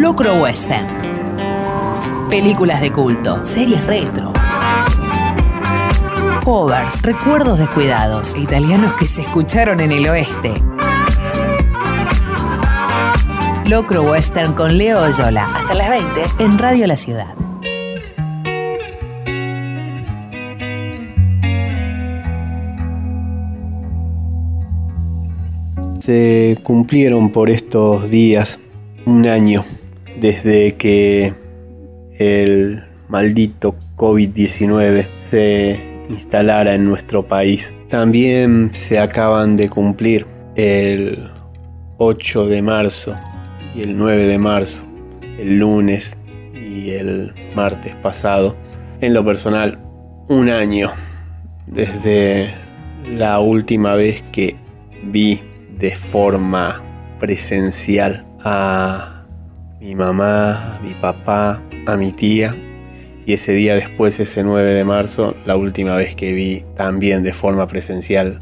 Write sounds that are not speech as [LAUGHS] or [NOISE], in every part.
Locro Western. Películas de culto, series retro. Covers, recuerdos descuidados, italianos que se escucharon en el oeste. Locro Western con Leo Oyola. Hasta las 20 en Radio La Ciudad. Se cumplieron por estos días un año desde que el maldito COVID-19 se instalara en nuestro país. También se acaban de cumplir el 8 de marzo y el 9 de marzo, el lunes y el martes pasado. En lo personal, un año desde la última vez que vi de forma presencial a mi mamá, mi papá, a mi tía. Y ese día después, ese 9 de marzo, la última vez que vi también de forma presencial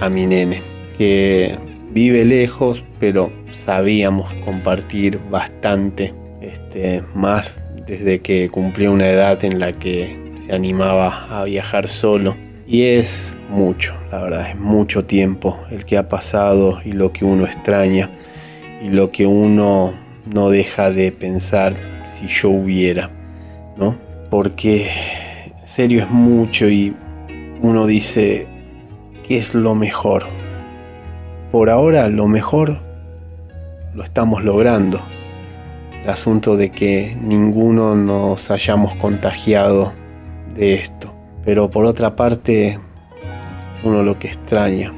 a mi nene, que vive lejos, pero sabíamos compartir bastante, este, más desde que cumplió una edad en la que se animaba a viajar solo. Y es mucho, la verdad, es mucho tiempo el que ha pasado y lo que uno extraña y lo que uno no deja de pensar si yo hubiera, ¿no? Porque serio es mucho y uno dice, ¿qué es lo mejor? Por ahora lo mejor lo estamos logrando. El asunto de que ninguno nos hayamos contagiado de esto. Pero por otra parte, uno lo que extraña,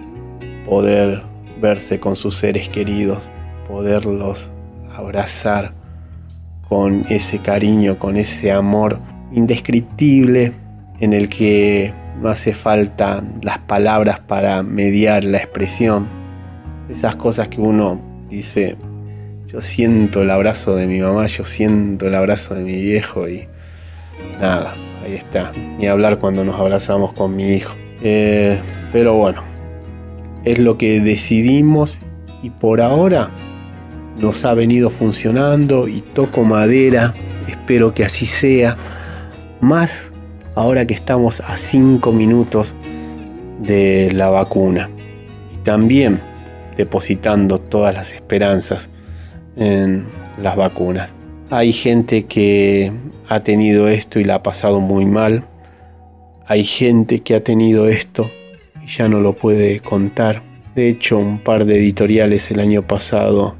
poder verse con sus seres queridos, poderlos abrazar con ese cariño, con ese amor indescriptible en el que no hace falta las palabras para mediar la expresión. Esas cosas que uno dice, yo siento el abrazo de mi mamá, yo siento el abrazo de mi viejo y nada, ahí está. Ni hablar cuando nos abrazamos con mi hijo. Eh, pero bueno, es lo que decidimos y por ahora nos ha venido funcionando y toco madera, espero que así sea, más ahora que estamos a 5 minutos de la vacuna y también depositando todas las esperanzas en las vacunas. Hay gente que ha tenido esto y la ha pasado muy mal. Hay gente que ha tenido esto y ya no lo puede contar. De hecho, un par de editoriales el año pasado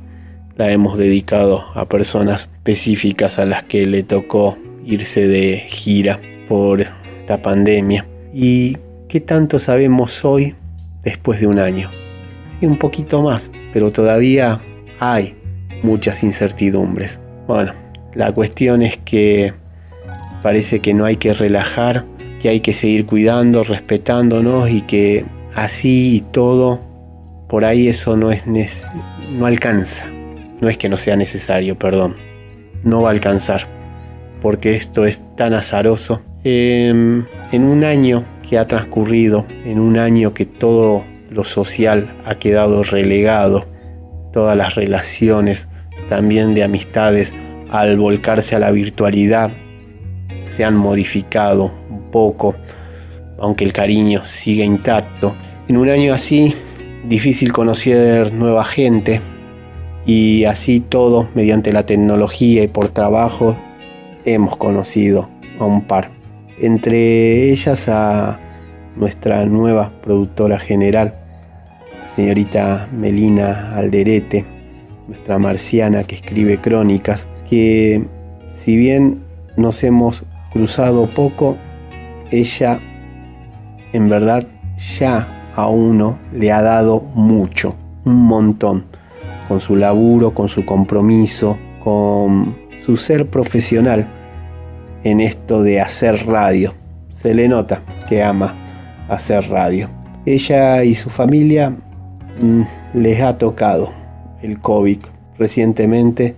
la hemos dedicado a personas específicas a las que le tocó irse de gira por esta pandemia. ¿Y qué tanto sabemos hoy después de un año? Sí, un poquito más, pero todavía hay muchas incertidumbres. Bueno, la cuestión es que parece que no hay que relajar, que hay que seguir cuidando, respetándonos y que así y todo, por ahí eso no es no alcanza. No es que no sea necesario, perdón. No va a alcanzar. Porque esto es tan azaroso. Em, en un año que ha transcurrido, en un año que todo lo social ha quedado relegado, todas las relaciones también de amistades al volcarse a la virtualidad se han modificado un poco, aunque el cariño sigue intacto. En un año así, difícil conocer nueva gente, y así todo, mediante la tecnología y por trabajo, hemos conocido a un par. Entre ellas a nuestra nueva productora general, señorita Melina Alderete, nuestra marciana que escribe crónicas, que si bien nos hemos cruzado poco, ella en verdad ya a uno le ha dado mucho, un montón con su laburo, con su compromiso, con su ser profesional en esto de hacer radio. Se le nota que ama hacer radio. Ella y su familia mm, les ha tocado el COVID recientemente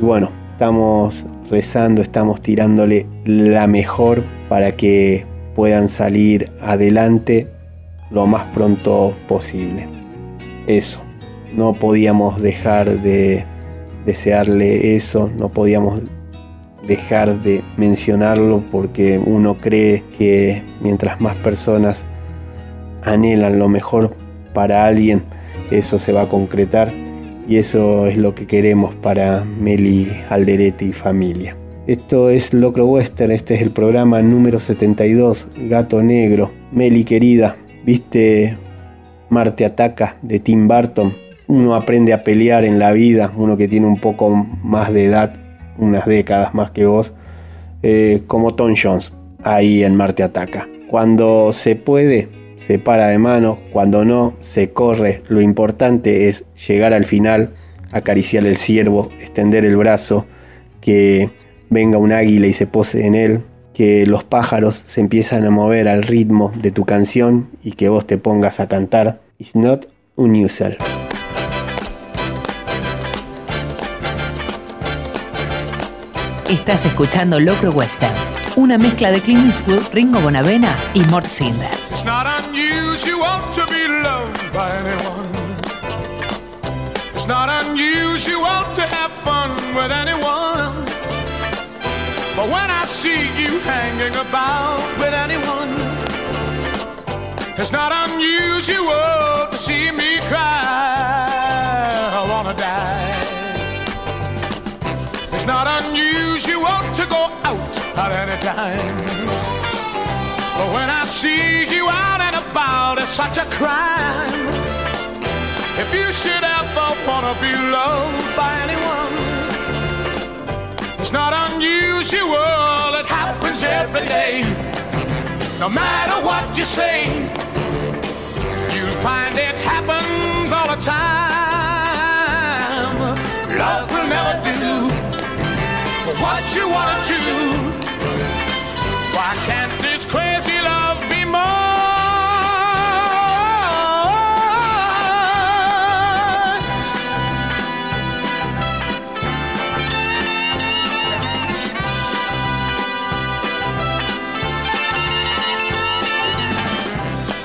y bueno, estamos rezando, estamos tirándole la mejor para que puedan salir adelante lo más pronto posible. Eso no podíamos dejar de, desearle eso, no podíamos dejar de mencionarlo porque uno cree que mientras más personas anhelan lo mejor para alguien, eso se va a concretar y eso es lo que queremos para Meli Alderete y familia. Esto es Locro Western, este es el programa número 72, Gato Negro. Meli querida, ¿viste Marte Ataca de Tim Burton? Uno aprende a pelear en la vida, uno que tiene un poco más de edad, unas décadas más que vos, eh, como Tom Jones, ahí en Marte Ataca. Cuando se puede, se para de mano, cuando no, se corre. Lo importante es llegar al final, acariciar el ciervo, extender el brazo, que venga un águila y se pose en él, que los pájaros se empiezan a mover al ritmo de tu canción y que vos te pongas a cantar. It's not unusual. Estás escuchando Locro Western, una mezcla de Clint Eastwood, Ringo Bonavena y Mort Sinder. It's not unusual to be loved by anyone. It's not unusual to have fun with anyone. But when I see you hanging about with anyone, it's not unusual to see me cry. I wanna die. It's not unusual to go out at any time. But when I see you out and about, it's such a crime. If you should ever wanna be loved by anyone, it's not unusual, it happens every day. No matter what you say, you'll find it happens all the time. You wanna do. Why can't this crazy love be more?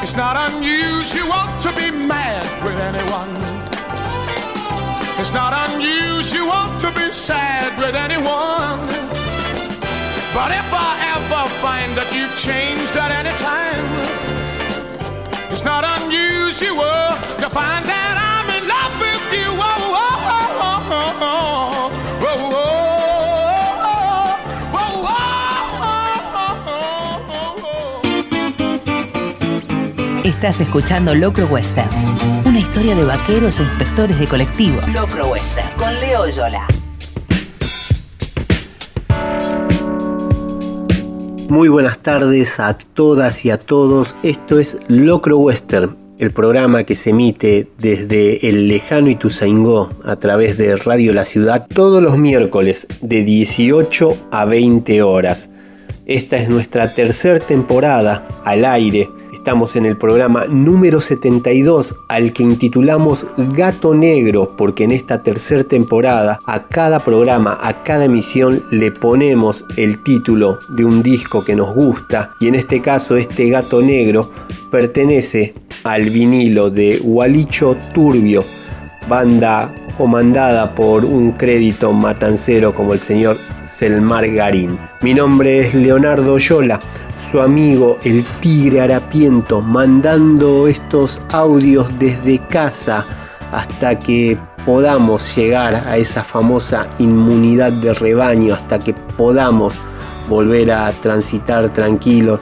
It's not unusual to be mad. It's not unusual to be sad with anyone. But if I ever find that you've changed at any time, it's not unusual to find that I'm in love with you. Oh, oh, oh, Estás escuchando Locro Western, una historia de vaqueros e inspectores de colectivo. Locro Western con Leo Yola. Muy buenas tardes a todas y a todos. Esto es Locro Western, el programa que se emite desde el lejano Ituzaingó a través de Radio La Ciudad todos los miércoles de 18 a 20 horas. Esta es nuestra tercera temporada al aire. Estamos en el programa número 72 al que intitulamos Gato Negro porque en esta tercera temporada a cada programa, a cada emisión le ponemos el título de un disco que nos gusta y en este caso este Gato Negro pertenece al vinilo de Gualicho Turbio, banda comandada por un crédito matancero como el señor Selmar Garín. Mi nombre es Leonardo Yola, su amigo el Tigre Harapiento, mandando estos audios desde casa hasta que podamos llegar a esa famosa inmunidad de rebaño, hasta que podamos volver a transitar tranquilos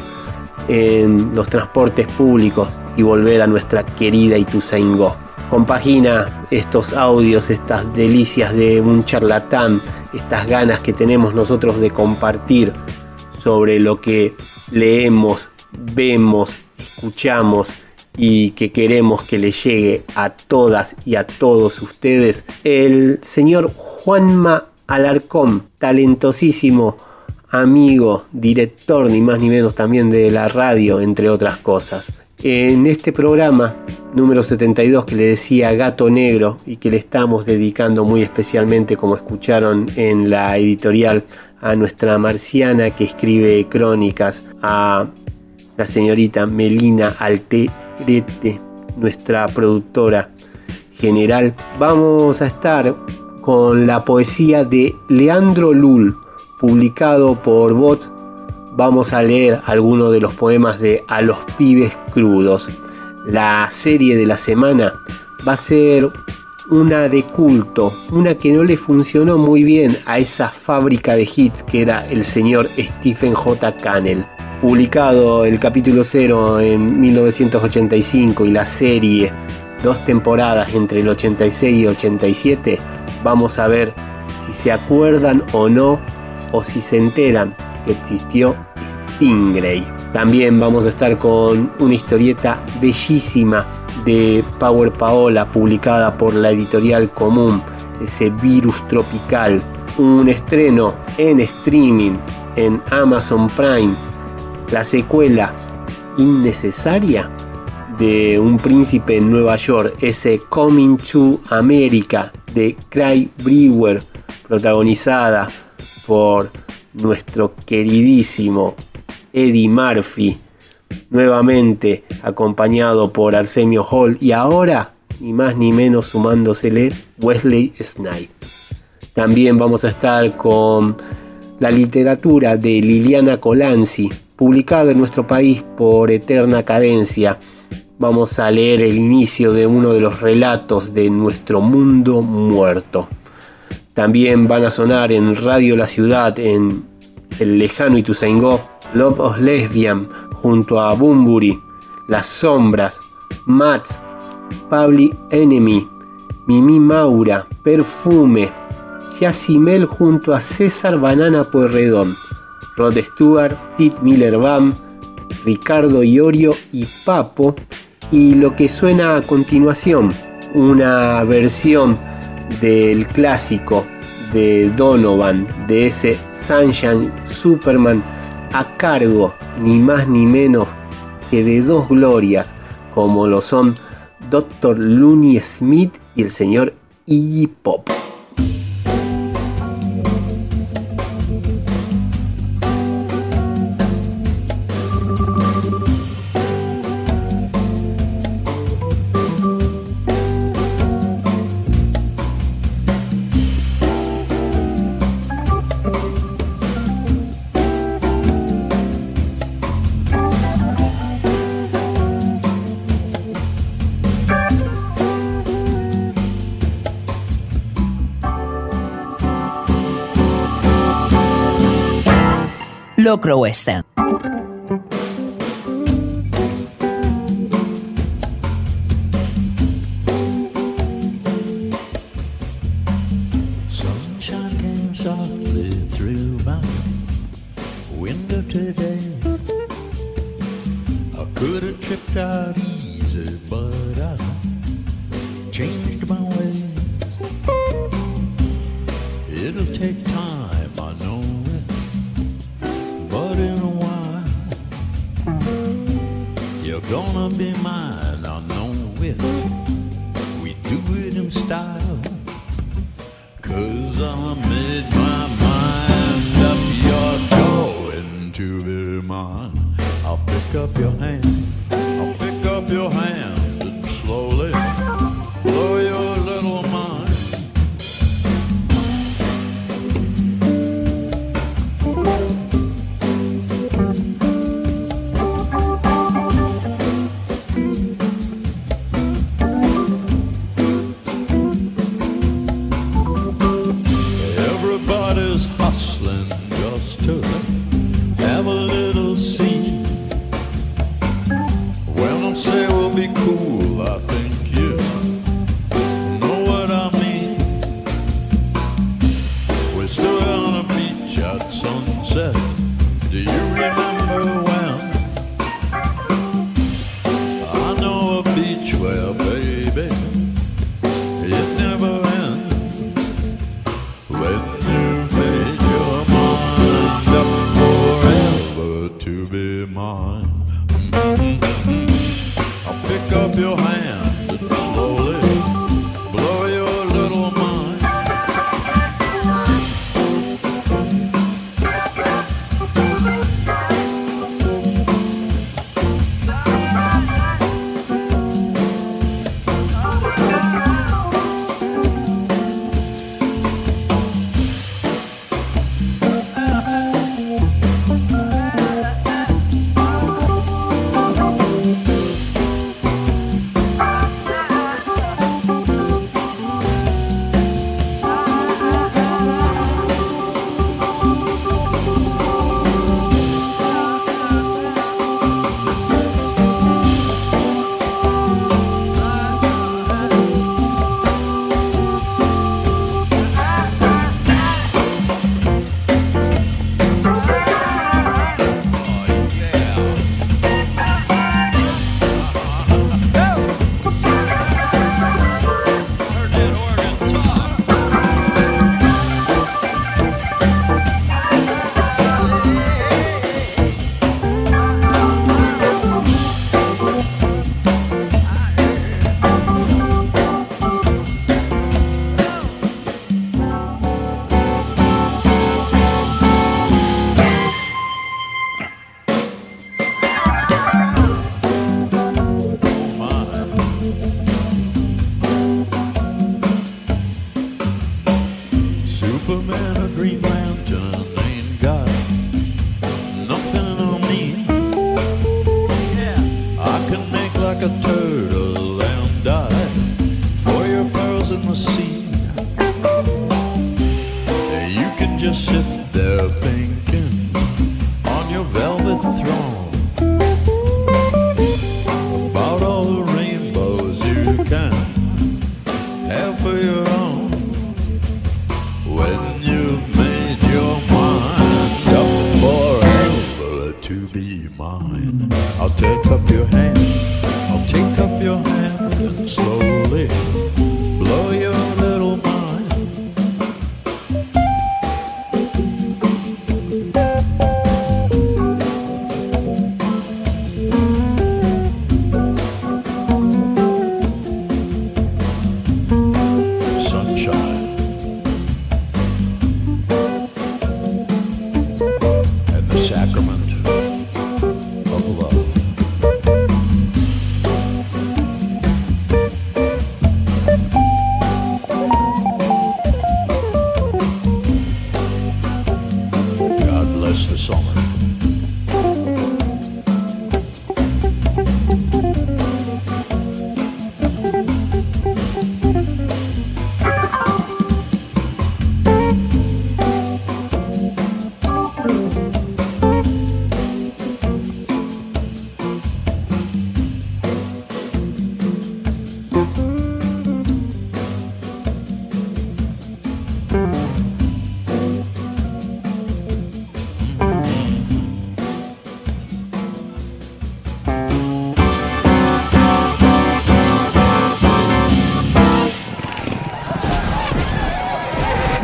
en los transportes públicos y volver a nuestra querida Ituzaingó. Compagina estos audios, estas delicias de un charlatán, estas ganas que tenemos nosotros de compartir sobre lo que leemos, vemos, escuchamos y que queremos que le llegue a todas y a todos ustedes, el señor Juanma Alarcón, talentosísimo amigo, director, ni más ni menos también de la radio, entre otras cosas. En este programa número 72 que le decía Gato Negro y que le estamos dedicando muy especialmente, como escucharon en la editorial, a nuestra marciana que escribe crónicas, a la señorita Melina Alterete, nuestra productora general, vamos a estar con la poesía de Leandro Lul, publicado por Bots. Vamos a leer algunos de los poemas de A los pibes crudos. La serie de la semana va a ser una de culto, una que no le funcionó muy bien a esa fábrica de hits que era el señor Stephen J. Cannell. Publicado el capítulo 0 en 1985 y la serie dos temporadas entre el 86 y 87, vamos a ver si se acuerdan o no o si se enteran que existió Stingray. También vamos a estar con una historieta bellísima de Power Paola publicada por la editorial común, ese virus tropical, un estreno en streaming en Amazon Prime, la secuela innecesaria de Un príncipe en Nueva York, ese Coming to America de Craig Brewer, protagonizada por nuestro queridísimo Eddie Murphy, nuevamente acompañado por Arsenio Hall y ahora, ni más ni menos sumándosele, Wesley Snipes. También vamos a estar con la literatura de Liliana Colanzi, publicada en nuestro país por Eterna Cadencia. Vamos a leer el inicio de uno de los relatos de nuestro mundo muerto. También van a sonar en Radio La Ciudad, en el lejano Ituzaingó, Love of Lesbian, junto a Bumburi, Las Sombras, Mats, Public Enemy, Mimi Maura, Perfume, Yacimel junto a César Banana Pueyrredón, Rod Stewart, Tit Miller Bam, Ricardo Iorio y Papo, y lo que suena a continuación, una versión del clásico de Donovan, de ese Sunshine Superman a cargo ni más ni menos que de dos glorias como lo son Dr. Looney Smith y el señor Iggy Pop. Locro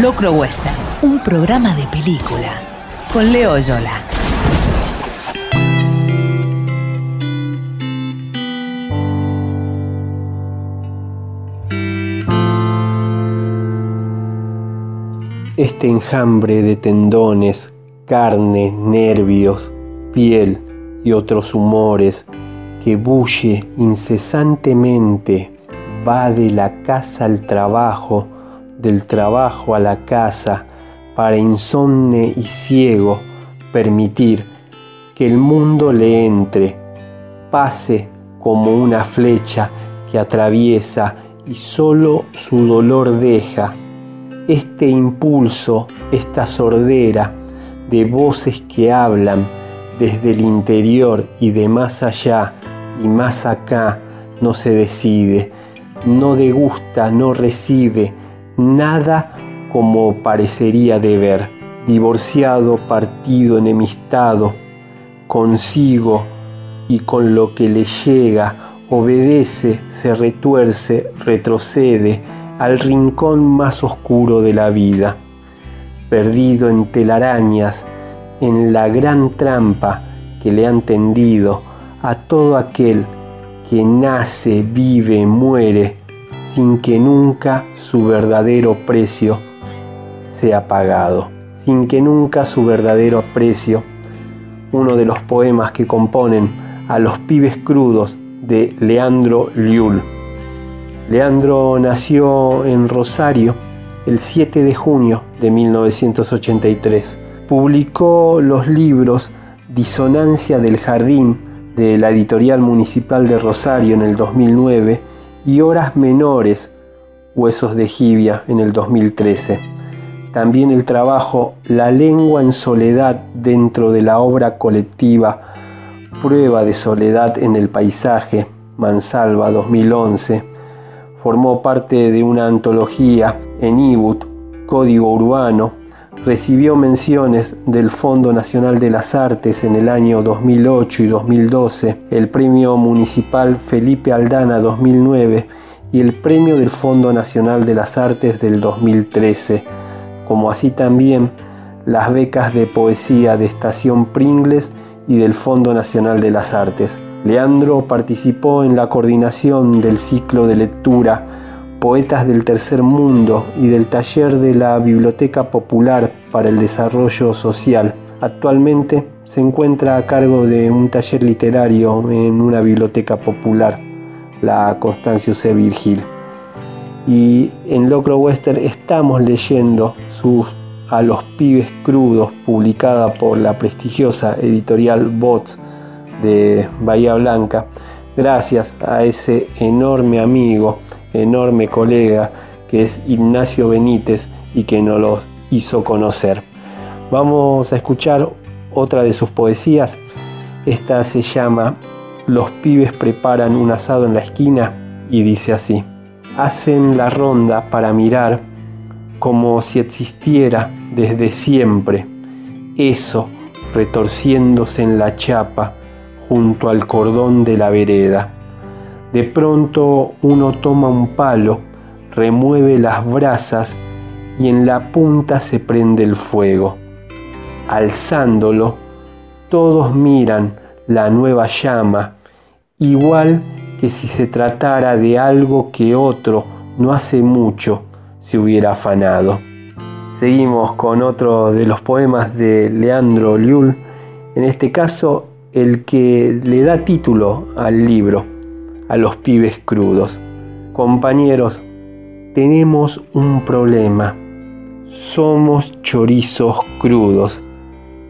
Locro Western, un programa de película. Con Leo Yola. Este enjambre de tendones, carne, nervios, piel y otros humores que bulle incesantemente va de la casa al trabajo, del trabajo a la casa, para insomne y ciego permitir que el mundo le entre, pase como una flecha que atraviesa y solo su dolor deja. Este impulso, esta sordera de voces que hablan desde el interior y de más allá y más acá no se decide, no degusta, no recibe nada como parecería deber, divorciado, partido, enemistado, consigo y con lo que le llega, obedece, se retuerce, retrocede al rincón más oscuro de la vida, perdido en telarañas, en la gran trampa que le han tendido a todo aquel que nace, vive, muere, sin que nunca su verdadero precio sea pagado, sin que nunca su verdadero precio, uno de los poemas que componen a los pibes crudos de Leandro Liul. Leandro nació en Rosario el 7 de junio de 1983. Publicó los libros Disonancia del Jardín de la Editorial Municipal de Rosario en el 2009 y Horas Menores, Huesos de Jibia en el 2013. También el trabajo La lengua en soledad dentro de la obra colectiva Prueba de soledad en el paisaje, Mansalva 2011. Formó parte de una antología en Ibut, Código Urbano. Recibió menciones del Fondo Nacional de las Artes en el año 2008 y 2012, el Premio Municipal Felipe Aldana 2009 y el Premio del Fondo Nacional de las Artes del 2013, como así también las becas de poesía de Estación Pringles y del Fondo Nacional de las Artes. Leandro participó en la coordinación del ciclo de lectura Poetas del Tercer Mundo y del taller de la Biblioteca Popular para el Desarrollo Social. Actualmente se encuentra a cargo de un taller literario en una biblioteca popular, la Constancio C. Virgil. Y en Locro Western estamos leyendo sus a Los Pibes Crudos, publicada por la prestigiosa editorial Bots de Bahía Blanca, gracias a ese enorme amigo, enorme colega que es Ignacio Benítez y que nos lo hizo conocer. Vamos a escuchar otra de sus poesías. Esta se llama Los pibes preparan un asado en la esquina y dice así. Hacen la ronda para mirar como si existiera desde siempre eso retorciéndose en la chapa junto al cordón de la vereda. De pronto uno toma un palo, remueve las brasas y en la punta se prende el fuego. Alzándolo, todos miran la nueva llama, igual que si se tratara de algo que otro no hace mucho se hubiera afanado. Seguimos con otro de los poemas de Leandro Liul, en este caso el que le da título al libro, a los pibes crudos. Compañeros, tenemos un problema. Somos chorizos crudos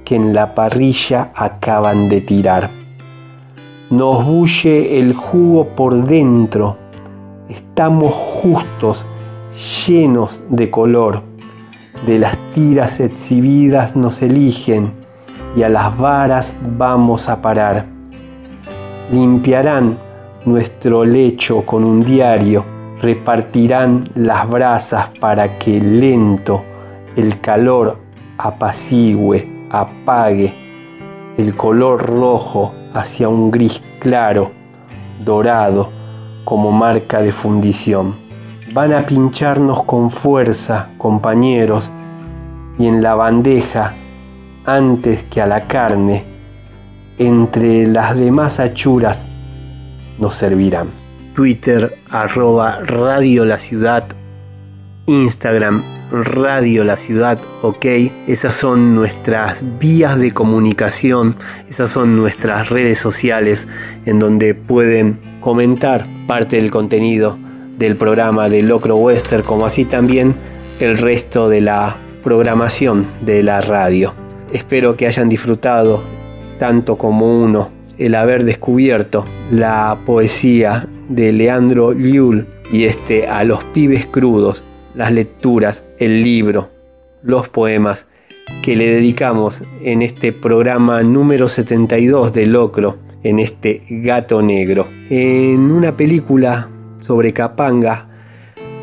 que en la parrilla acaban de tirar. Nos bulle el jugo por dentro. Estamos justos, llenos de color. De las tiras exhibidas nos eligen y a las varas vamos a parar. Limpiarán nuestro lecho con un diario, repartirán las brasas para que lento el calor apacigüe, apague el color rojo hacia un gris claro, dorado, como marca de fundición. Van a pincharnos con fuerza, compañeros, y en la bandeja antes que a la carne, entre las demás achuras, nos servirán. Twitter arroba Radio La Ciudad, Instagram Radio La Ciudad, ok. Esas son nuestras vías de comunicación, esas son nuestras redes sociales en donde pueden comentar parte del contenido del programa de Locro Western, como así también el resto de la programación de la radio. Espero que hayan disfrutado, tanto como uno, el haber descubierto la poesía de Leandro Liul y este A los pibes crudos, las lecturas, el libro, los poemas que le dedicamos en este programa número 72 de Locro, en este gato negro. En una película sobre Capanga,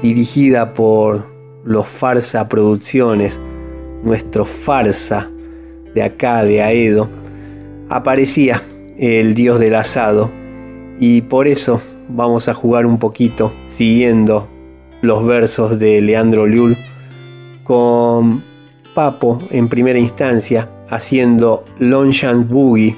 dirigida por los Farsa Producciones, nuestro Farsa de acá, de Aedo, aparecía el dios del asado. Y por eso vamos a jugar un poquito siguiendo los versos de Leandro Liul con Papo en primera instancia haciendo Longshan Boogie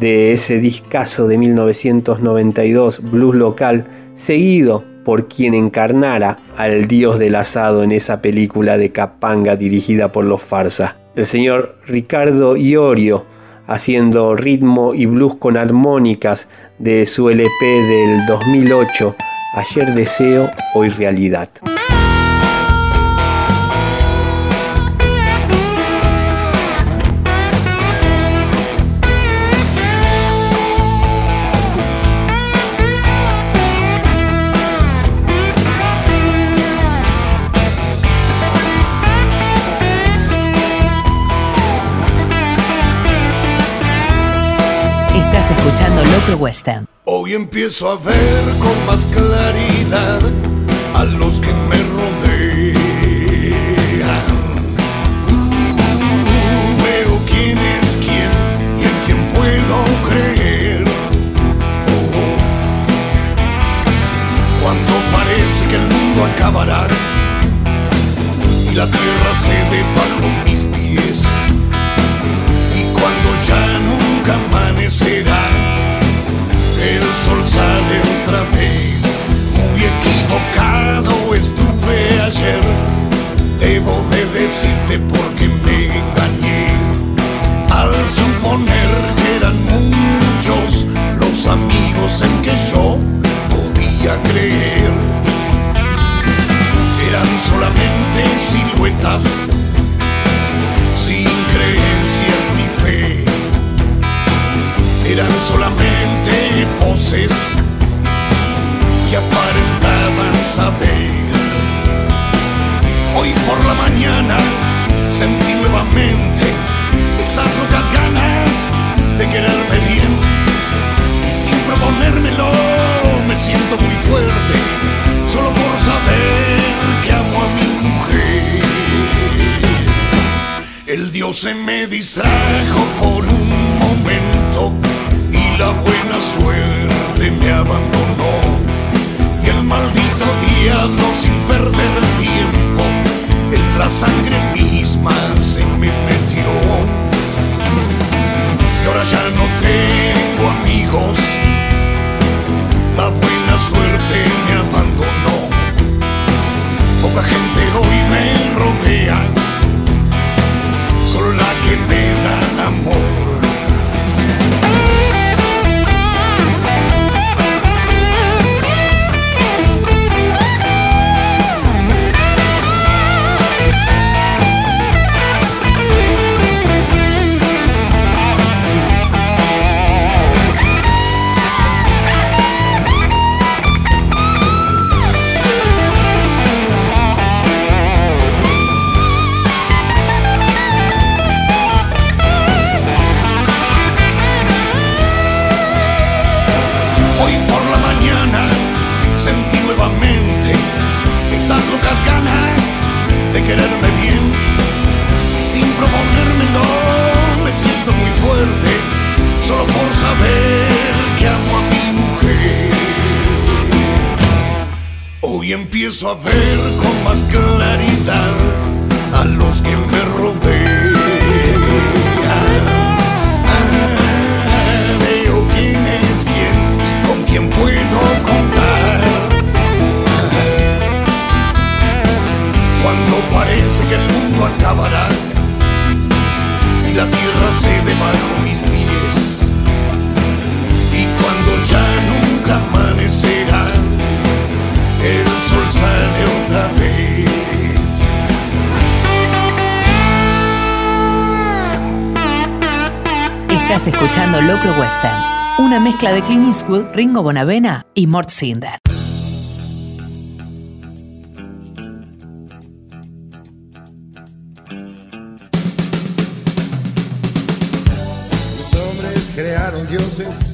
de ese discazo de 1992 blues local seguido por quien encarnara al dios del asado en esa película de Capanga dirigida por los Farsa el señor Ricardo Iorio haciendo ritmo y blues con armónicas de su LP del 2008, Ayer deseo, hoy realidad. Escuchando Loco Western. Hoy empiezo a ver con más claridad a los que me rodean. Uh, veo quién es quién y en quién puedo creer. Oh, cuando parece que el mundo acabará y la tierra cede bajo mis pies. Y cuando ya nunca amanecerá, sale otra vez. Muy equivocado estuve ayer. Debo de decirte porque me engañé. Al suponer que eran muchos los amigos en que yo podía creer. Eran solamente siluetas sin creencias ni fe. Eran solamente voces que aparentaban saber. Hoy por la mañana sentí nuevamente esas locas ganas de quererme bien. Y sin proponérmelo me siento muy fuerte, solo por saber que amo a mi mujer. El Dios se me distrajo por un momento la buena suerte me abandonó. Y el maldito diablo sin perder tiempo en la sangre misma se me metió. Y ahora ya no tengo amigos, la buena suerte me abandonó, poca gente hoy me rodea. mezcla de Clint Eastwood, Ringo Bonavena y Mort Cinder. Los hombres crearon dioses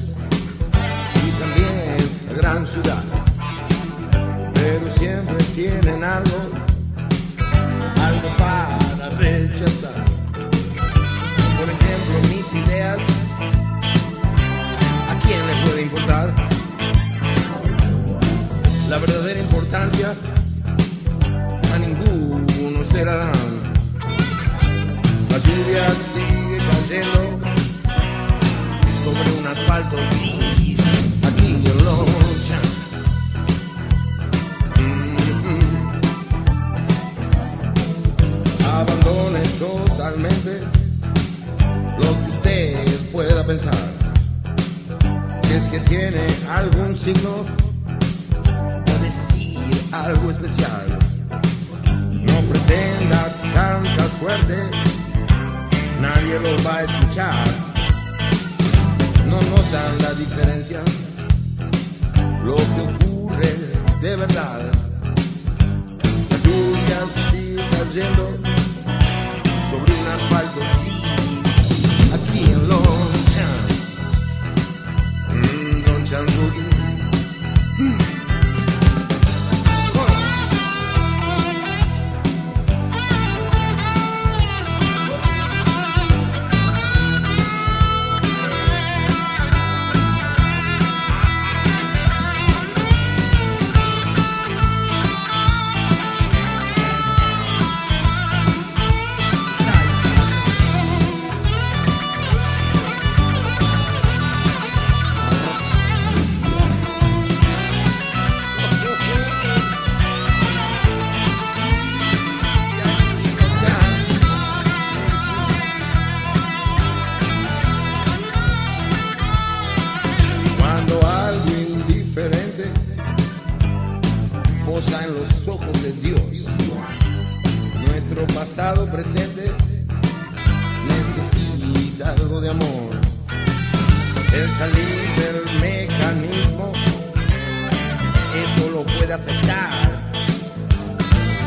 puede aceptar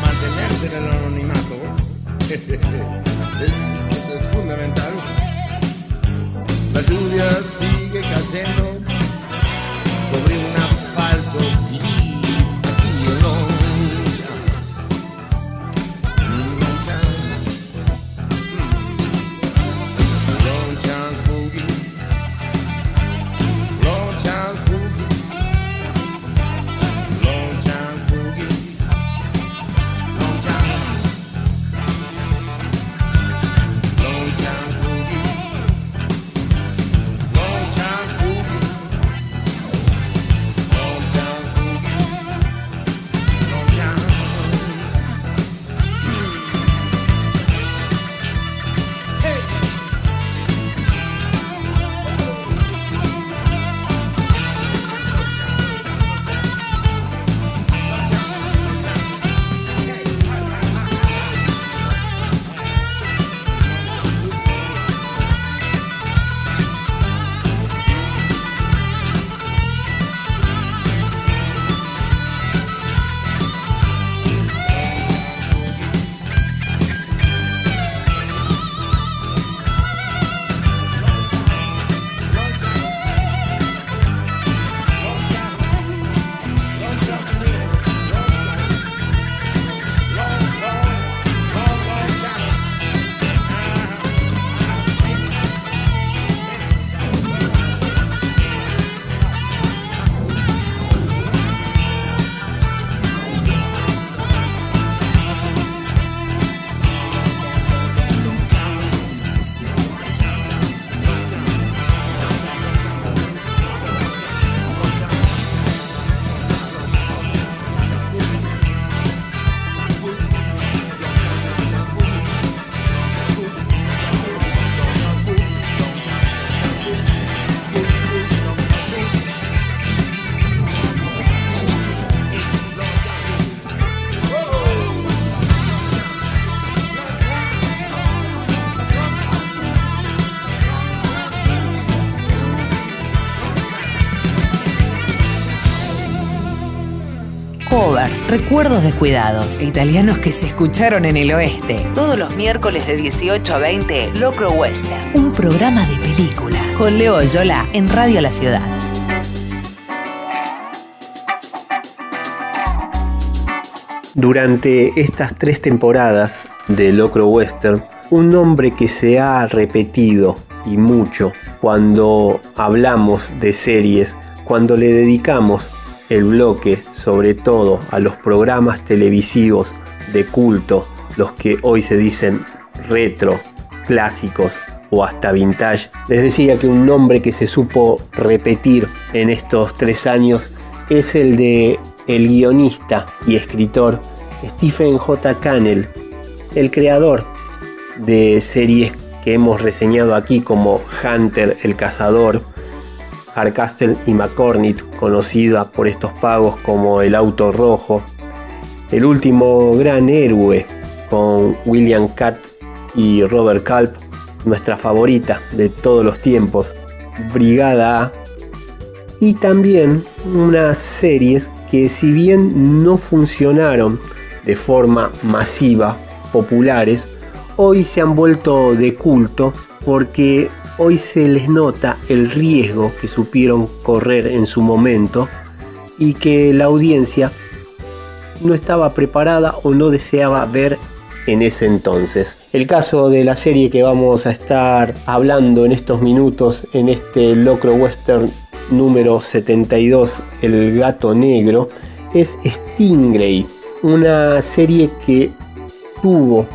mantenerse en el anonimato. [LAUGHS] Eso es fundamental. La lluvia sigue cayendo Lovers, recuerdos descuidados, italianos que se escucharon en el oeste. Todos los miércoles de 18 a 20, Locro Western, un programa de película con Leo Yola en Radio La Ciudad. Durante estas tres temporadas de Locro Western, un nombre que se ha repetido y mucho cuando hablamos de series, cuando le dedicamos el bloque sobre todo a los programas televisivos de culto, los que hoy se dicen retro, clásicos o hasta vintage. Les decía que un nombre que se supo repetir en estos tres años es el de el guionista y escritor Stephen J. Cannell, el creador de series que hemos reseñado aquí como Hunter el Cazador, Hardcastle y McCormick, conocida por estos pagos como El Auto Rojo, El último gran héroe con William Catt y Robert Culp, nuestra favorita de todos los tiempos, Brigada A, y también unas series que si bien no funcionaron de forma masiva, populares, hoy se han vuelto de culto porque hoy se les nota el riesgo que supieron correr en su momento y que la audiencia no estaba preparada o no deseaba ver en ese entonces. El caso de la serie que vamos a estar hablando en estos minutos en este Locro Western número 72, El gato negro, es Stingray, una serie que tuvo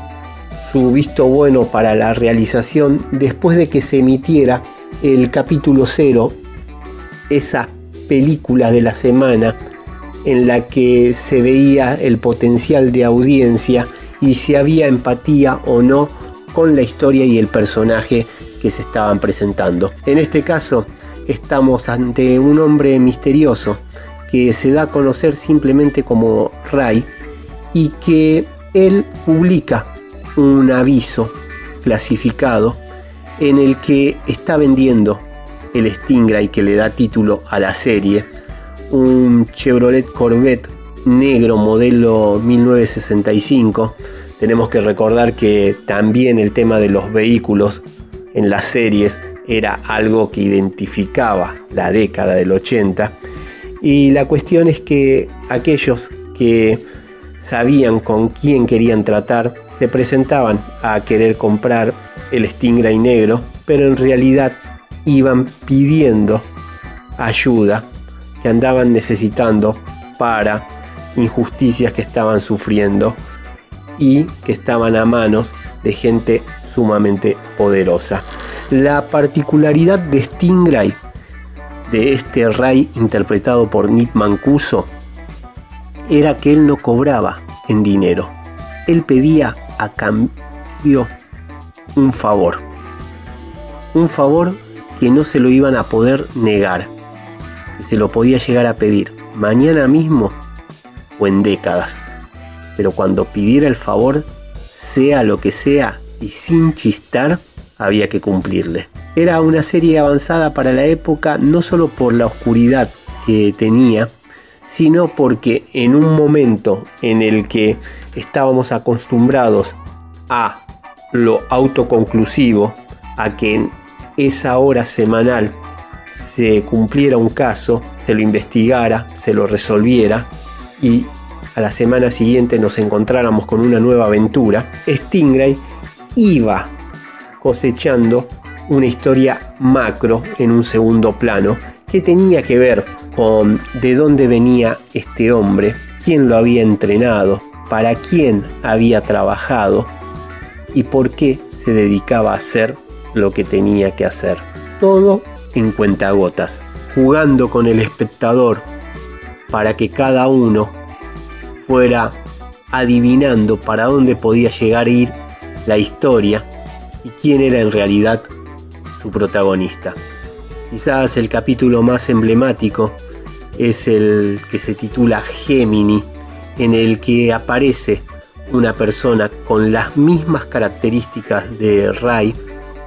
su visto bueno para la realización después de que se emitiera el capítulo 0, esa película de la semana en la que se veía el potencial de audiencia y si había empatía o no con la historia y el personaje que se estaban presentando. En este caso estamos ante un hombre misterioso que se da a conocer simplemente como Ray y que él publica un aviso clasificado en el que está vendiendo el Stingray que le da título a la serie, un Chevrolet Corvette negro modelo 1965. Tenemos que recordar que también el tema de los vehículos en las series era algo que identificaba la década del 80. Y la cuestión es que aquellos que sabían con quién querían tratar se presentaban a querer comprar el Stingray negro, pero en realidad iban pidiendo ayuda que andaban necesitando para injusticias que estaban sufriendo y que estaban a manos de gente sumamente poderosa. La particularidad de Stingray, de este Ray interpretado por Nick Mancuso, era que él no cobraba en dinero. Él pedía a cambio un favor. Un favor que no se lo iban a poder negar. se lo podía llegar a pedir mañana mismo o en décadas. Pero cuando pidiera el favor, sea lo que sea y sin chistar, había que cumplirle. Era una serie avanzada para la época no solo por la oscuridad que tenía, sino porque en un momento en el que estábamos acostumbrados a lo autoconclusivo, a que en esa hora semanal se cumpliera un caso, se lo investigara, se lo resolviera y a la semana siguiente nos encontráramos con una nueva aventura, Stingray iba cosechando una historia macro en un segundo plano que tenía que ver con de dónde venía este hombre, quién lo había entrenado, para quién había trabajado y por qué se dedicaba a hacer lo que tenía que hacer. Todo en cuentagotas, jugando con el espectador para que cada uno fuera adivinando para dónde podía llegar a ir la historia y quién era en realidad su protagonista. Quizás el capítulo más emblemático es el que se titula Gemini, en el que aparece una persona con las mismas características de Ray,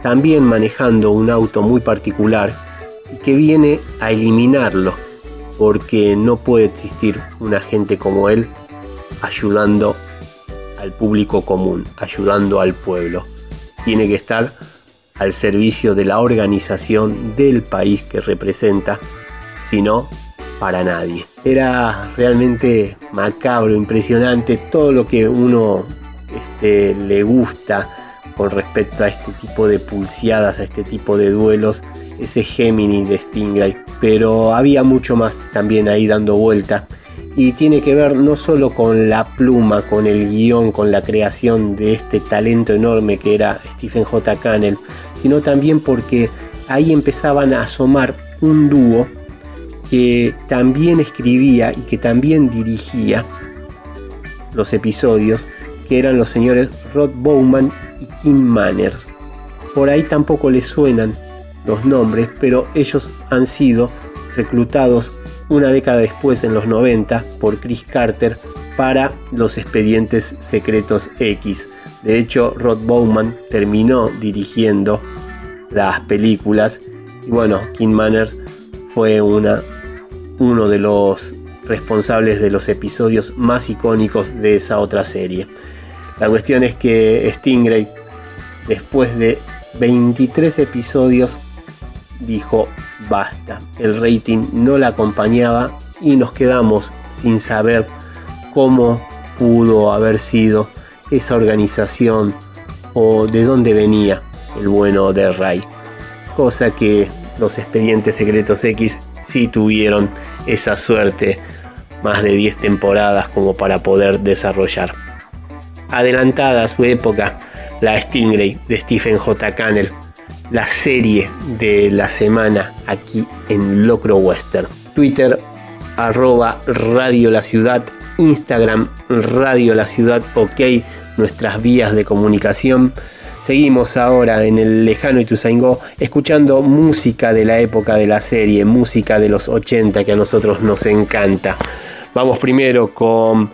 también manejando un auto muy particular que viene a eliminarlo porque no puede existir una gente como él ayudando al público común, ayudando al pueblo. Tiene que estar al servicio de la organización del país que representa, sino para nadie. Era realmente macabro, impresionante todo lo que uno este, le gusta con respecto a este tipo de pulseadas, a este tipo de duelos, ese Géminis de Stingray. Pero había mucho más también ahí dando vuelta. Y tiene que ver no solo con la pluma, con el guion, con la creación de este talento enorme que era Stephen J. Cannell, sino también porque ahí empezaban a asomar un dúo que también escribía y que también dirigía los episodios, que eran los señores Rod Bowman y Kim Manners. Por ahí tampoco les suenan los nombres, pero ellos han sido reclutados una década después, en los 90, por Chris Carter para los expedientes secretos X. De hecho, Rod Bowman terminó dirigiendo las películas y bueno, Kim Manners fue una uno de los responsables de los episodios más icónicos de esa otra serie. La cuestión es que Stingray, después de 23 episodios, dijo basta. El rating no la acompañaba y nos quedamos sin saber cómo pudo haber sido esa organización o de dónde venía el bueno de Ray. Cosa que los expedientes secretos X sí tuvieron esa suerte, más de 10 temporadas como para poder desarrollar. Adelantada a su época, la Stingray de Stephen J. Cannell, la serie de la semana aquí en Locro Western. Twitter arroba Radio La Ciudad, Instagram Radio La Ciudad, ok, nuestras vías de comunicación. Seguimos ahora en el lejano Ituzaingó escuchando música de la época de la serie, música de los 80 que a nosotros nos encanta. Vamos primero con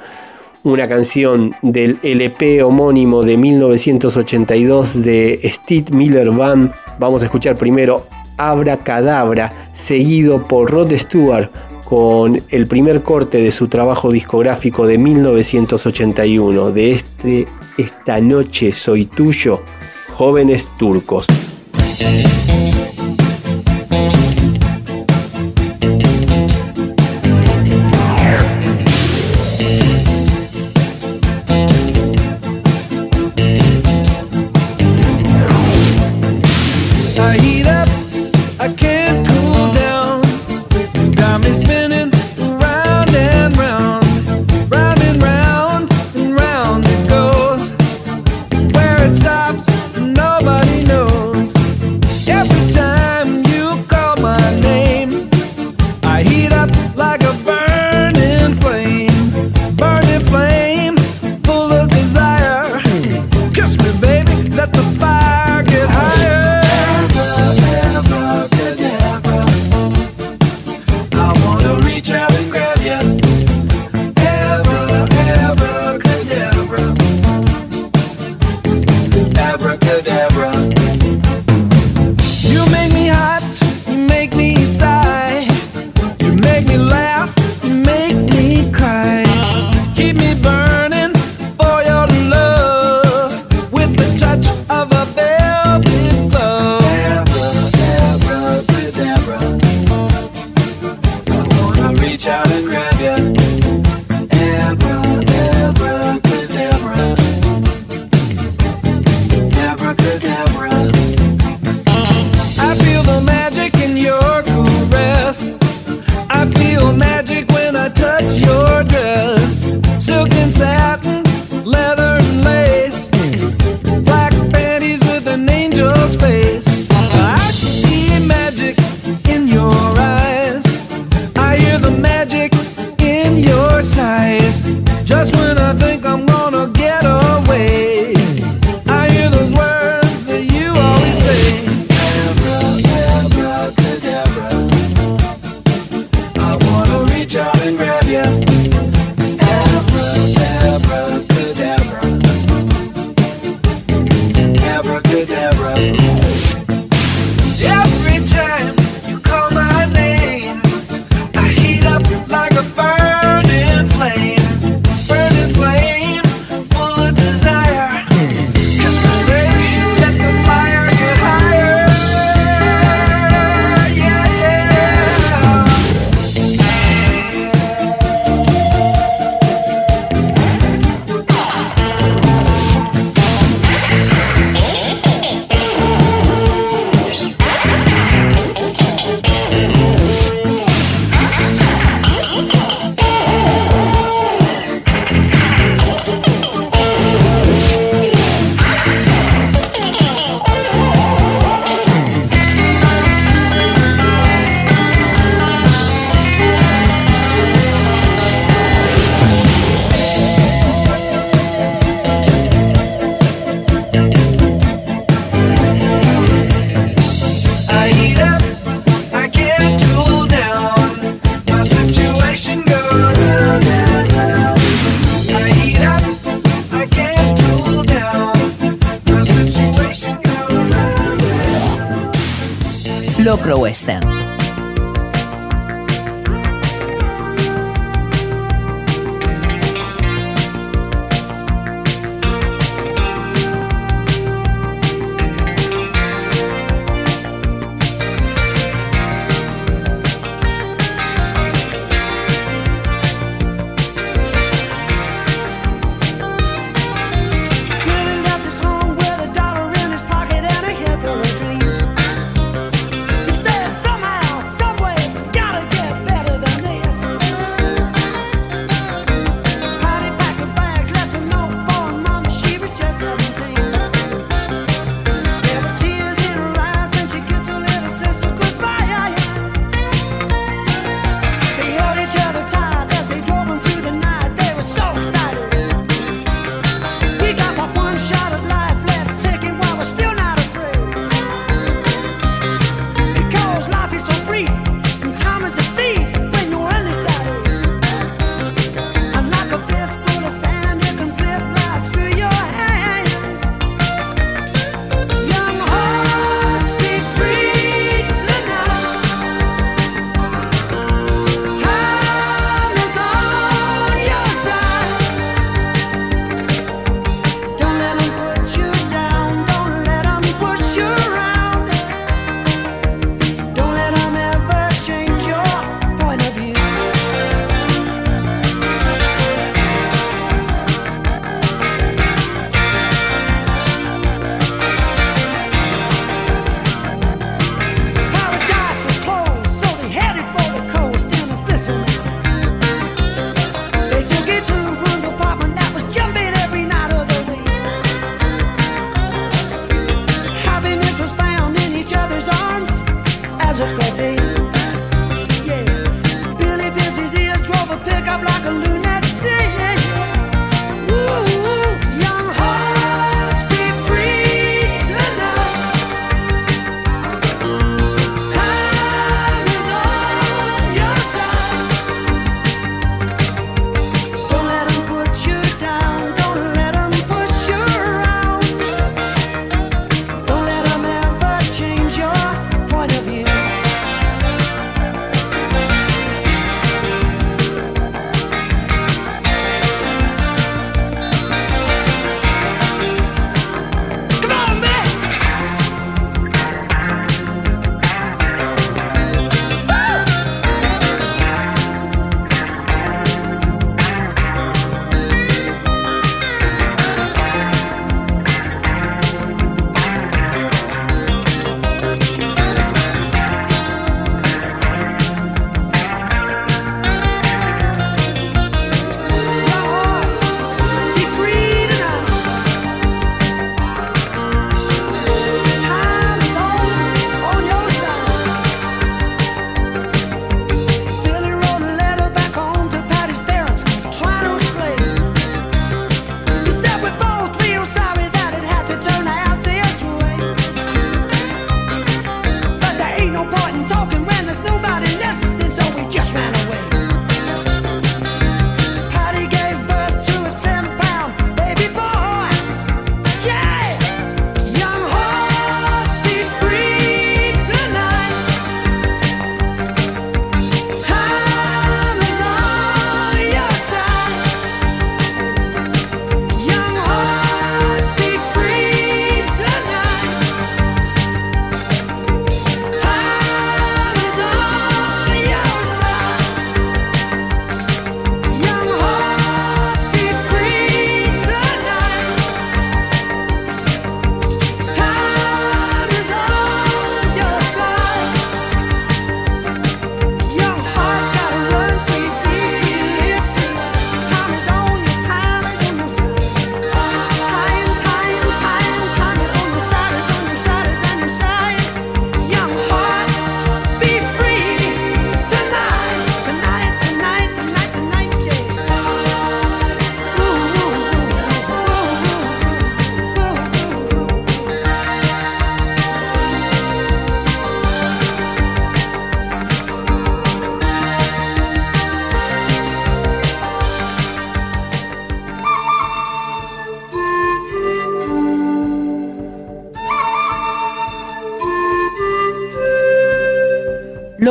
una canción del LP homónimo de 1982 de Steve Miller Band. Vamos a escuchar primero Abra Cadabra, seguido por Rod Stewart con el primer corte de su trabajo discográfico de 1981, de este Esta noche soy tuyo, jóvenes turcos.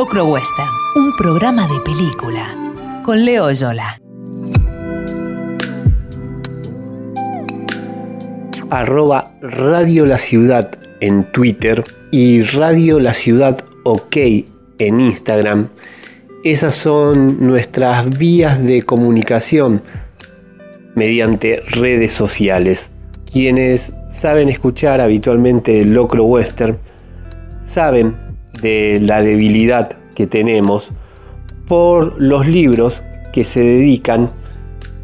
Locro Western, un programa de película con Leo Yola. arroba Radio La Ciudad en Twitter y Radio La Ciudad OK en Instagram. Esas son nuestras vías de comunicación mediante redes sociales. Quienes saben escuchar habitualmente Locro Western saben de la debilidad que tenemos por los libros que se dedican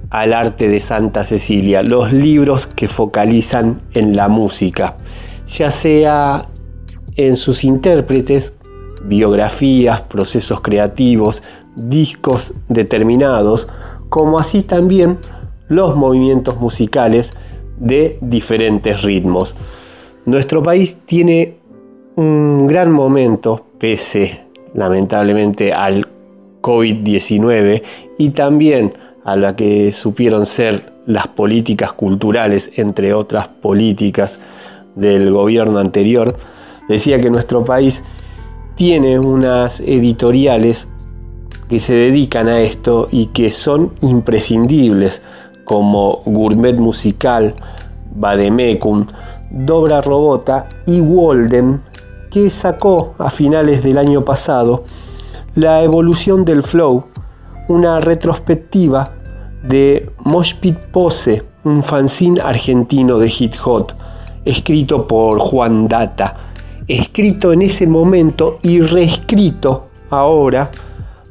al arte de Santa Cecilia, los libros que focalizan en la música, ya sea en sus intérpretes, biografías, procesos creativos, discos determinados, como así también los movimientos musicales de diferentes ritmos. Nuestro país tiene un gran momento, pese lamentablemente al COVID-19 y también a la que supieron ser las políticas culturales, entre otras políticas del gobierno anterior, decía que nuestro país tiene unas editoriales que se dedican a esto y que son imprescindibles, como Gourmet Musical, Bademecum, Dobra Robota y Walden, que sacó a finales del año pasado la evolución del flow, una retrospectiva de Moshpit Pose, un fanzine argentino de hit hot, escrito por Juan Data, escrito en ese momento y reescrito ahora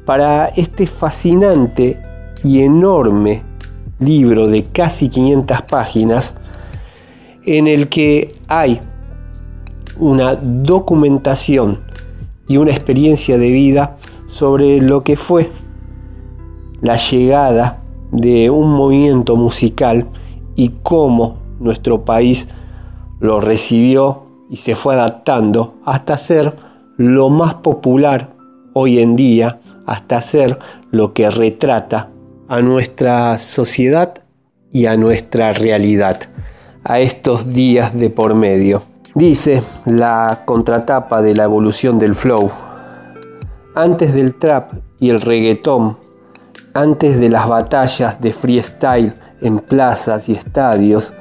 para este fascinante y enorme libro de casi 500 páginas en el que hay una documentación y una experiencia de vida sobre lo que fue la llegada de un movimiento musical y cómo nuestro país lo recibió y se fue adaptando hasta ser lo más popular hoy en día, hasta ser lo que retrata a nuestra sociedad y a nuestra realidad, a estos días de por medio. Dice la contratapa de la evolución del flow. Antes del trap y el reggaetón antes de las batallas de freestyle en plazas y estadios,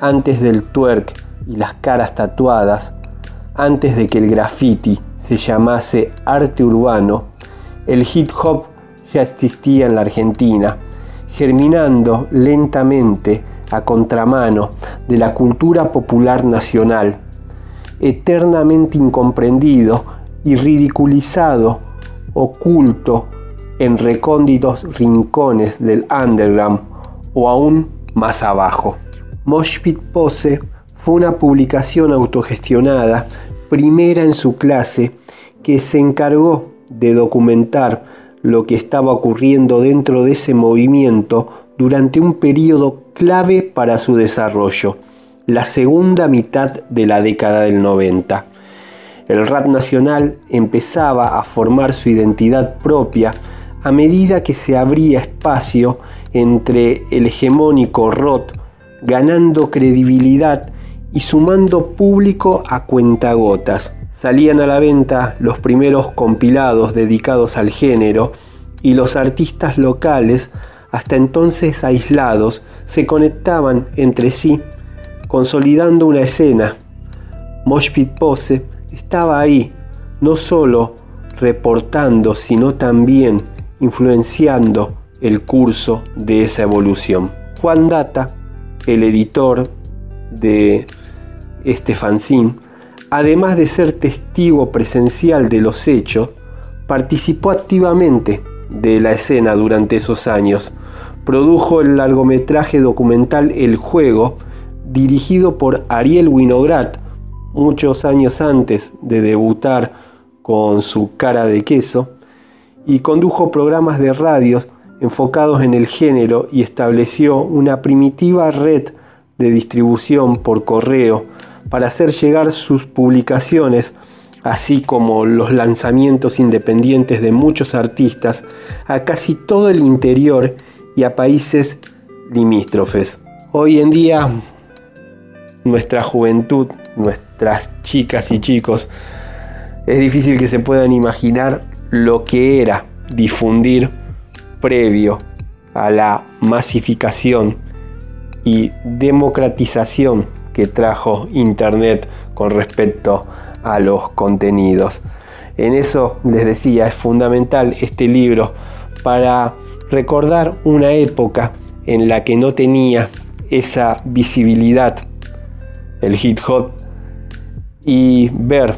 antes del twerk y las caras tatuadas, antes de que el graffiti se llamase arte urbano, el hip hop ya existía en la Argentina, germinando lentamente a contramano de la cultura popular nacional, eternamente incomprendido y ridiculizado, oculto en recónditos rincones del underground o aún más abajo. Moshpit Pose fue una publicación autogestionada, primera en su clase, que se encargó de documentar lo que estaba ocurriendo dentro de ese movimiento durante un periodo clave para su desarrollo, la segunda mitad de la década del 90. El rap nacional empezaba a formar su identidad propia a medida que se abría espacio entre el hegemónico ROT, ganando credibilidad y sumando público a cuentagotas. Salían a la venta los primeros compilados dedicados al género y los artistas locales, hasta entonces aislados, se conectaban entre sí, consolidando una escena. Moshpit Pose estaba ahí, no solo reportando, sino también influenciando el curso de esa evolución. Juan Data, el editor de este fanzine, además de ser testigo presencial de los hechos, participó activamente de la escena durante esos años. Produjo el largometraje documental El Juego, dirigido por Ariel Winograd, muchos años antes de debutar con su cara de queso, y condujo programas de radios enfocados en el género y estableció una primitiva red de distribución por correo para hacer llegar sus publicaciones, así como los lanzamientos independientes de muchos artistas, a casi todo el interior y a países limítrofes. Hoy en día, nuestra juventud, nuestras chicas y chicos, es difícil que se puedan imaginar lo que era difundir previo a la masificación y democratización que trajo Internet con respecto a los contenidos. En eso les decía, es fundamental este libro para recordar una época en la que no tenía esa visibilidad el hip hop y ver,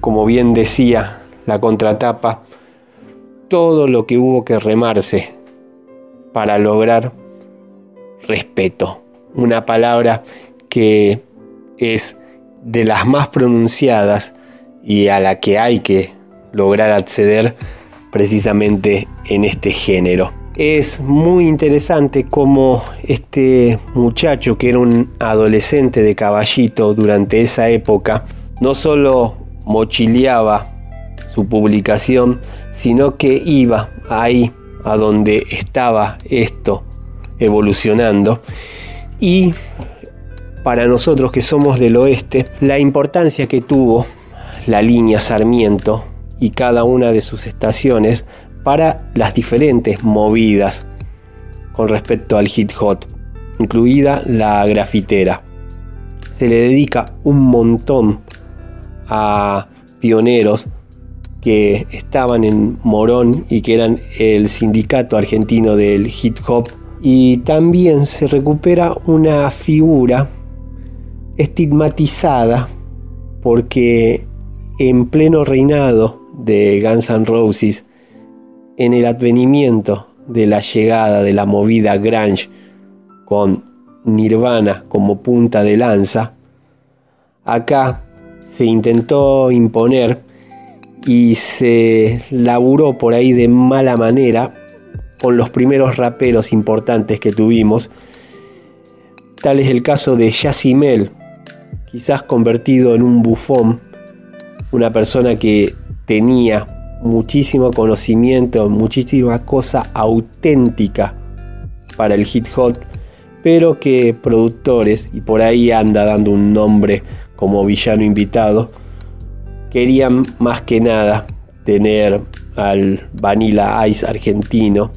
como bien decía la contratapa, todo lo que hubo que remarse para lograr respeto. Una palabra que es de las más pronunciadas y a la que hay que lograr acceder precisamente en este género. Es muy interesante cómo este muchacho que era un adolescente de caballito durante esa época no solo mochileaba su publicación, sino que iba ahí a donde estaba esto evolucionando. Y para nosotros que somos del oeste, la importancia que tuvo la línea Sarmiento y cada una de sus estaciones para las diferentes movidas con respecto al hit hot, incluida la grafitera. Se le dedica un montón a pioneros que estaban en Morón y que eran el sindicato argentino del hip hop. Y también se recupera una figura estigmatizada porque en pleno reinado de Guns N' Roses, en el advenimiento de la llegada de la movida grunge con Nirvana como punta de lanza, acá se intentó imponer y se laburó por ahí de mala manera con los primeros raperos importantes que tuvimos. Tal es el caso de Yassimel, quizás convertido en un bufón, una persona que tenía muchísimo conocimiento, muchísima cosa auténtica para el hit hop, pero que productores, y por ahí anda dando un nombre como villano invitado, querían más que nada tener al Vanilla Ice argentino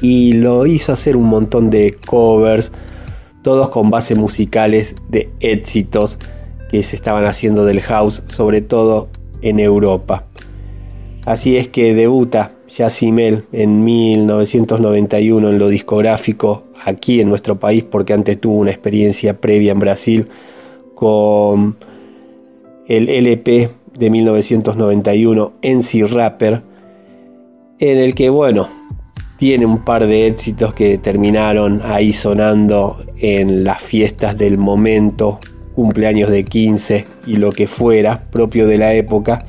y lo hizo hacer un montón de covers, todos con bases musicales de éxitos que se estaban haciendo del house, sobre todo en Europa. Así es que debuta Yacimel en 1991 en lo discográfico aquí en nuestro país porque antes tuvo una experiencia previa en Brasil con el LP de 1991 NC Rapper en el que bueno tiene un par de éxitos que terminaron ahí sonando en las fiestas del momento cumpleaños de 15 y lo que fuera, propio de la época.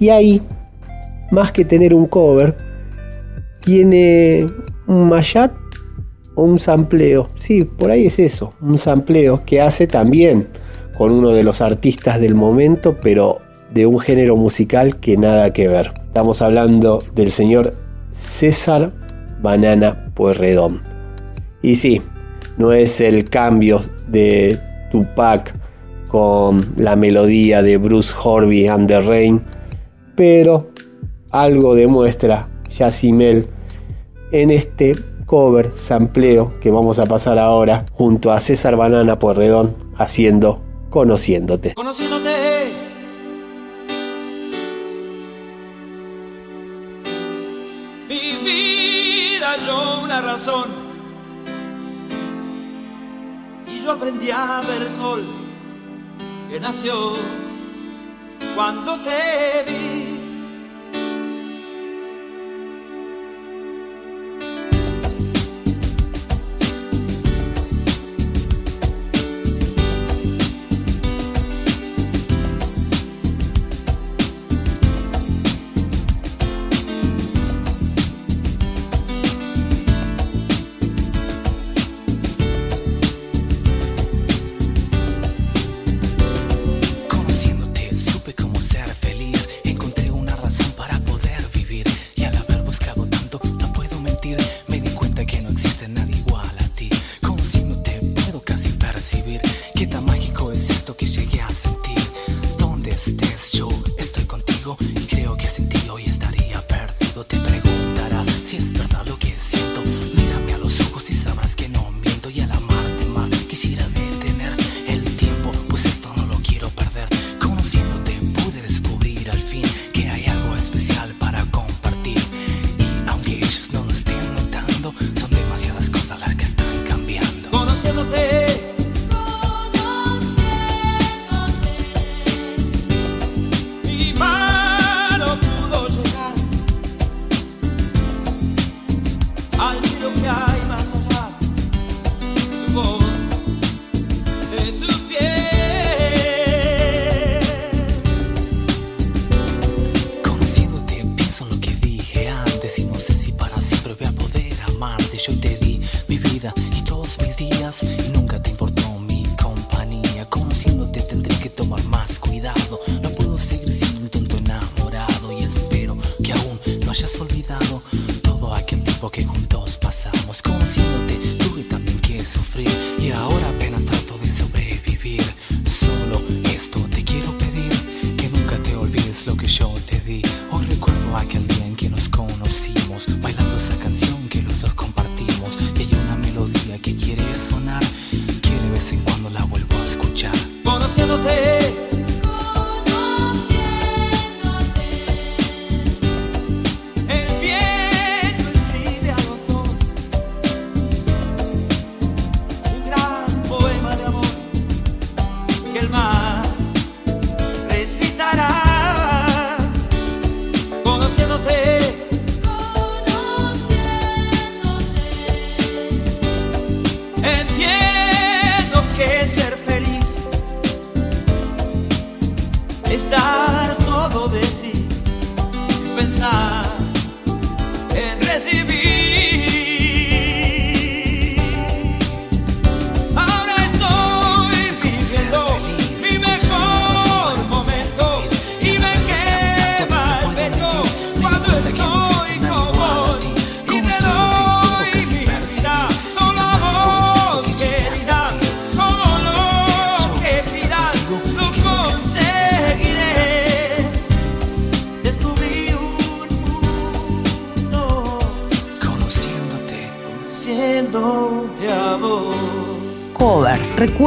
Y ahí, más que tener un cover, tiene un mashup o un sampleo. Sí, por ahí es eso, un sampleo que hace también con uno de los artistas del momento, pero de un género musical que nada que ver. Estamos hablando del señor César Banana Puerredón. Y sí, no es el cambio de Tupac con la melodía de Bruce Horby and the Rain, pero algo demuestra Yacimel en este cover sampleo que vamos a pasar ahora junto a César Banana Porredón haciendo Conociéndote. Conociéndote. Mi vida yo una razón yo aprendí a ver el sol que nació cuando te vi.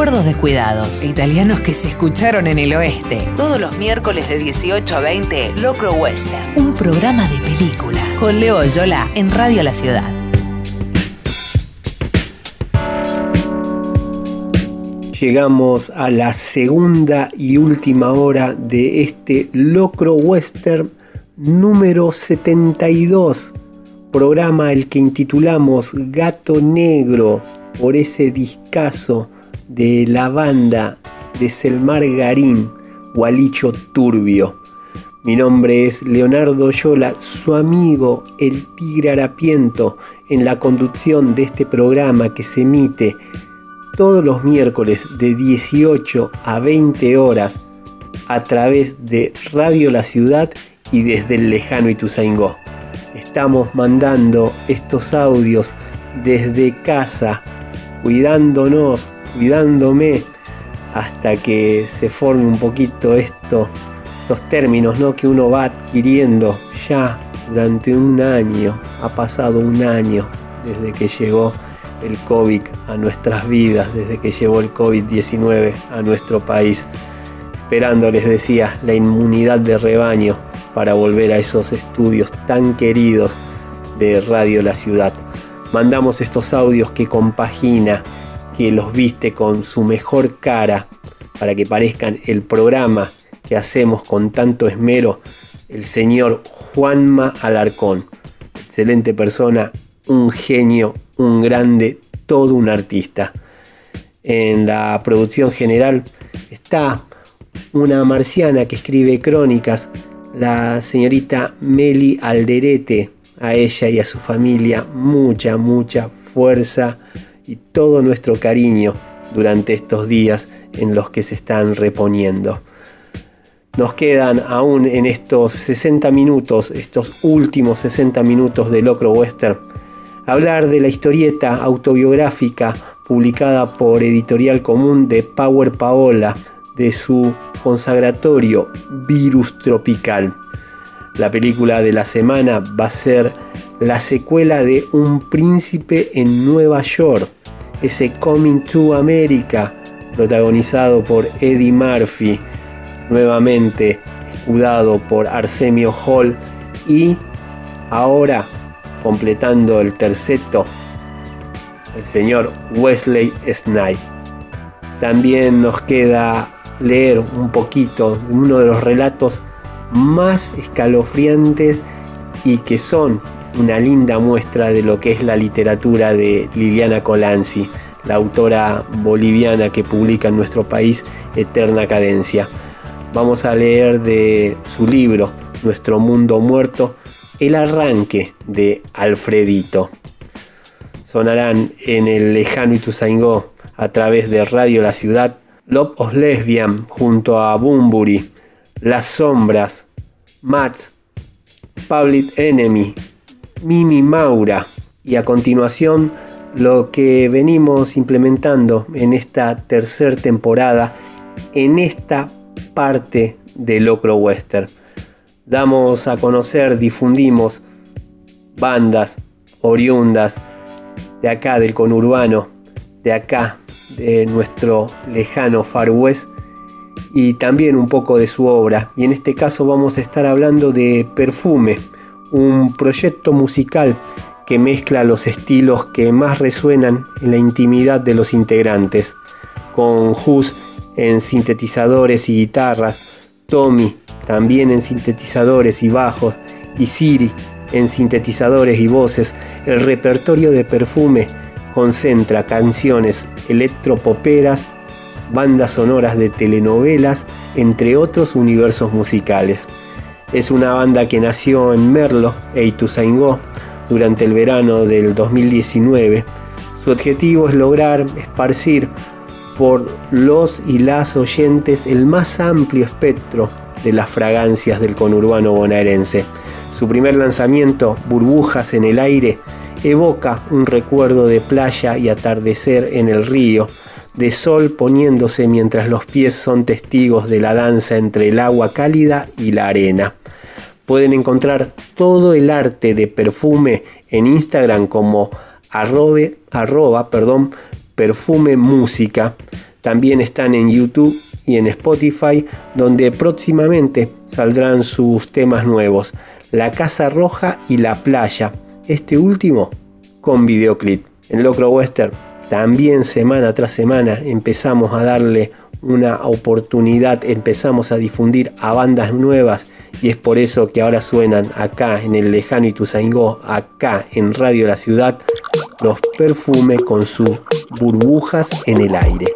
Recuerdos descuidados, italianos que se escucharon en el oeste. Todos los miércoles de 18 a 20, Locro Western, un programa de película. Con Leo Yola en Radio La Ciudad. Llegamos a la segunda y última hora de este Locro Western número 72, programa el que intitulamos Gato Negro por ese discazo de la banda de Selmar Garín, Gualicho Turbio. Mi nombre es Leonardo Yola, su amigo el Tigre Harapiento, en la conducción de este programa que se emite todos los miércoles de 18 a 20 horas a través de Radio La Ciudad y desde el lejano Ituzaingó. Estamos mandando estos audios desde casa, cuidándonos, cuidándome hasta que se forme un poquito esto, estos términos ¿no? que uno va adquiriendo ya durante un año. Ha pasado un año desde que llegó el COVID a nuestras vidas, desde que llegó el COVID-19 a nuestro país. Esperando, les decía, la inmunidad de rebaño para volver a esos estudios tan queridos de Radio La Ciudad. Mandamos estos audios que compagina que los viste con su mejor cara para que parezcan el programa que hacemos con tanto esmero, el señor Juanma Alarcón. Excelente persona, un genio, un grande, todo un artista. En la producción general está una marciana que escribe crónicas, la señorita Meli Alderete. A ella y a su familia mucha, mucha fuerza y todo nuestro cariño durante estos días en los que se están reponiendo. Nos quedan aún en estos 60 minutos, estos últimos 60 minutos de Locro Western, hablar de la historieta autobiográfica publicada por Editorial Común de Power Paola, de su consagratorio Virus Tropical. La película de la semana va a ser la secuela de Un príncipe en Nueva York, ese Coming to America, protagonizado por Eddie Murphy, nuevamente escudado por Arsemio Hall y ahora completando el terceto el señor Wesley Snipes. También nos queda leer un poquito uno de los relatos más escalofriantes y que son una linda muestra de lo que es la literatura de Liliana Colanzi, la autora boliviana que publica en nuestro país Eterna Cadencia. Vamos a leer de su libro, Nuestro Mundo Muerto, el arranque de Alfredito. Sonarán en el lejano Ituzaingó a través de Radio La Ciudad, Love of Lesbian junto a Bumburi, Las Sombras, Mats, Public Enemy, Mimi Maura y a continuación lo que venimos implementando en esta tercera temporada en esta parte de Locro Western. Damos a conocer, difundimos bandas oriundas de acá del conurbano, de acá de nuestro lejano Far West y también un poco de su obra. Y en este caso vamos a estar hablando de Perfume, un proyecto musical que mezcla los estilos que más resuenan en la intimidad de los integrantes, con Hus en sintetizadores y guitarras, Tommy también en sintetizadores y bajos, y Siri en sintetizadores y voces, el repertorio de perfume concentra canciones electropoperas, bandas sonoras de telenovelas, entre otros universos musicales. Es una banda que nació en Merlo e Ituzaingó durante el verano del 2019. Su objetivo es lograr esparcir por los y las oyentes el más amplio espectro de las fragancias del conurbano bonaerense. Su primer lanzamiento, Burbujas en el aire, evoca un recuerdo de playa y atardecer en el río, de sol poniéndose mientras los pies son testigos de la danza entre el agua cálida y la arena. Pueden encontrar todo el arte de perfume en Instagram como arrobe, arroba perdón, perfume música. También están en YouTube y en Spotify donde próximamente saldrán sus temas nuevos. La Casa Roja y La Playa. Este último con videoclip. En Locro Western también semana tras semana empezamos a darle una oportunidad, empezamos a difundir a bandas nuevas y es por eso que ahora suenan acá en el lejano Ituzaingó, acá en Radio La Ciudad, los perfumes con sus burbujas en el aire.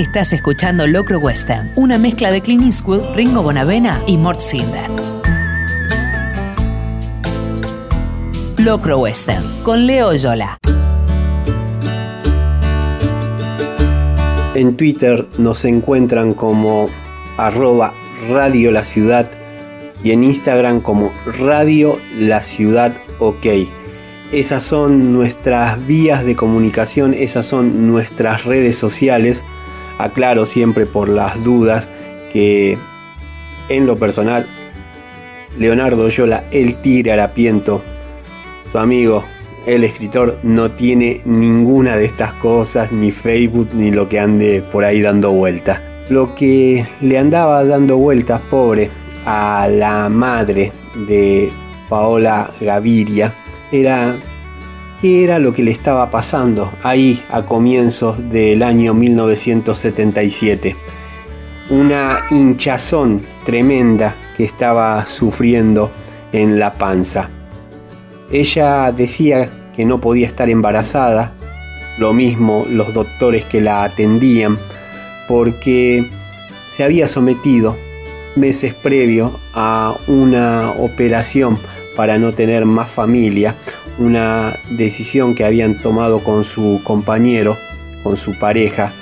Estás escuchando Locro Western, una mezcla de Clint Eastwood, Ringo Bonavena y Mort Sinder. Locro Western, con Leo Yola. En Twitter nos encuentran como arroba Radio La Ciudad y en Instagram como Radio La Ciudad OK. Esas son nuestras vías de comunicación, esas son nuestras redes sociales. Aclaro siempre por las dudas que en lo personal, Leonardo Yola, el tigre harapiento, su amigo, el escritor, no tiene ninguna de estas cosas, ni Facebook, ni lo que ande por ahí dando vueltas. Lo que le andaba dando vueltas, pobre, a la madre de Paola Gaviria era qué era lo que le estaba pasando ahí a comienzos del año 1977. Una hinchazón tremenda que estaba sufriendo en la panza. Ella decía que no podía estar embarazada, lo mismo los doctores que la atendían, porque se había sometido meses previo a una operación para no tener más familia, una decisión que habían tomado con su compañero, con su pareja,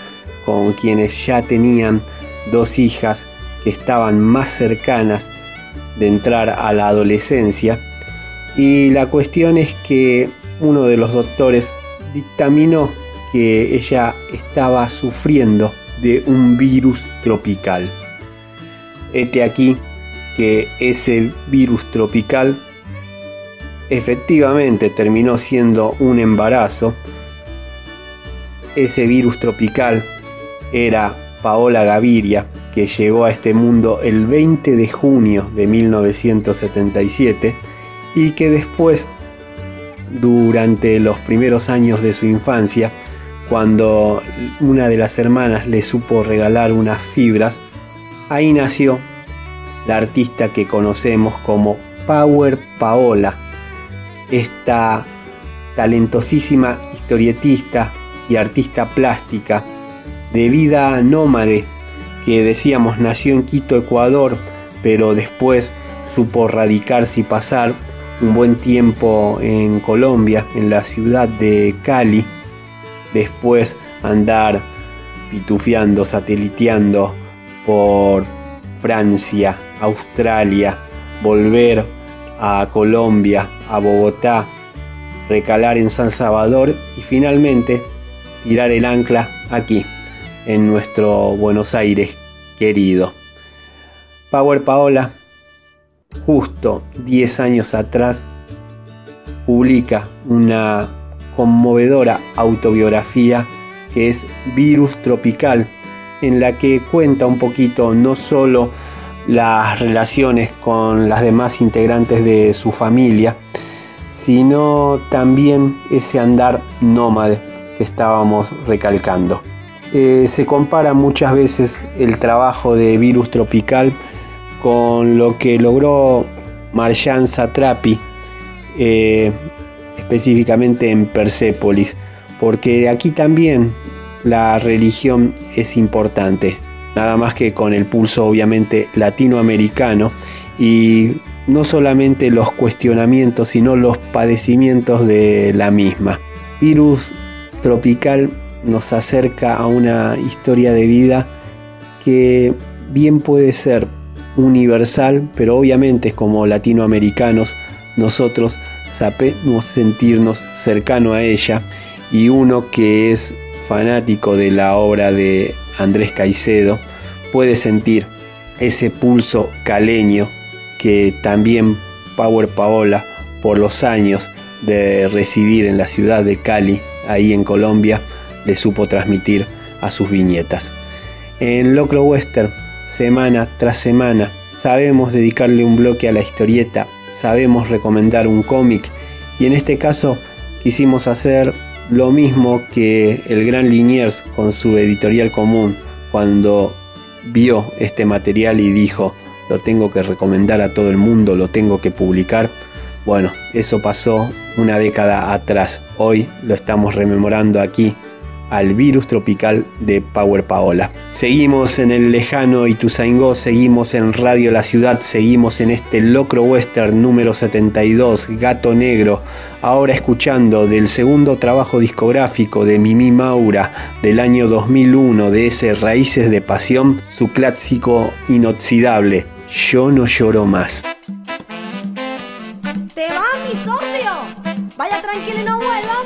con quienes ya tenían dos hijas que estaban más cercanas de entrar a la adolescencia. Y la cuestión es que uno de los doctores dictaminó que ella estaba sufriendo de un virus tropical. Este aquí que ese virus tropical efectivamente terminó siendo un embarazo. Ese virus tropical era Paola Gaviria, que llegó a este mundo el 20 de junio de 1977 y que después, durante los primeros años de su infancia, cuando una de las hermanas le supo regalar unas fibras, ahí nació la artista que conocemos como Power Paola, esta talentosísima historietista y artista plástica de vida nómade que decíamos nació en Quito, Ecuador, pero después supo radicarse y pasar un buen tiempo en Colombia, en la ciudad de Cali, después andar pitufiando, sateliteando por Francia, Australia, volver a Colombia, a Bogotá, recalar en San Salvador y finalmente tirar el ancla aquí, en nuestro Buenos Aires querido. Power Paola, justo 10 años atrás, publica una conmovedora autobiografía que es Virus Tropical, en la que cuenta un poquito no solo las relaciones con las demás integrantes de su familia, sino también ese andar nómade que estábamos recalcando. Eh, se compara muchas veces el trabajo de Virus Tropical con lo que logró Marjan Satrapi, eh, específicamente en Persépolis, porque aquí también la religión es importante nada más que con el pulso obviamente latinoamericano y no solamente los cuestionamientos, sino los padecimientos de la misma. Virus tropical nos acerca a una historia de vida que bien puede ser universal, pero obviamente como latinoamericanos nosotros sabemos sentirnos cercano a ella y uno que es fanático de la obra de Andrés Caicedo, puede sentir ese pulso caleño que también Power Paola, por los años de residir en la ciudad de Cali, ahí en Colombia, le supo transmitir a sus viñetas. En Locro Western, semana tras semana, sabemos dedicarle un bloque a la historieta, sabemos recomendar un cómic y en este caso quisimos hacer lo mismo que el gran Liniers con su editorial común cuando vio este material y dijo, lo tengo que recomendar a todo el mundo, lo tengo que publicar. Bueno, eso pasó una década atrás. Hoy lo estamos rememorando aquí al virus tropical de Power Paola. Seguimos en el lejano Ituzaingó, seguimos en Radio La Ciudad, seguimos en este Locro Western número 72, Gato Negro, ahora escuchando del segundo trabajo discográfico de Mimi Maura del año 2001 de ese Raíces de Pasión, su clásico inoxidable, Yo no lloro más. ¡Te va, mi socio! Vaya tranquilo y no vuelva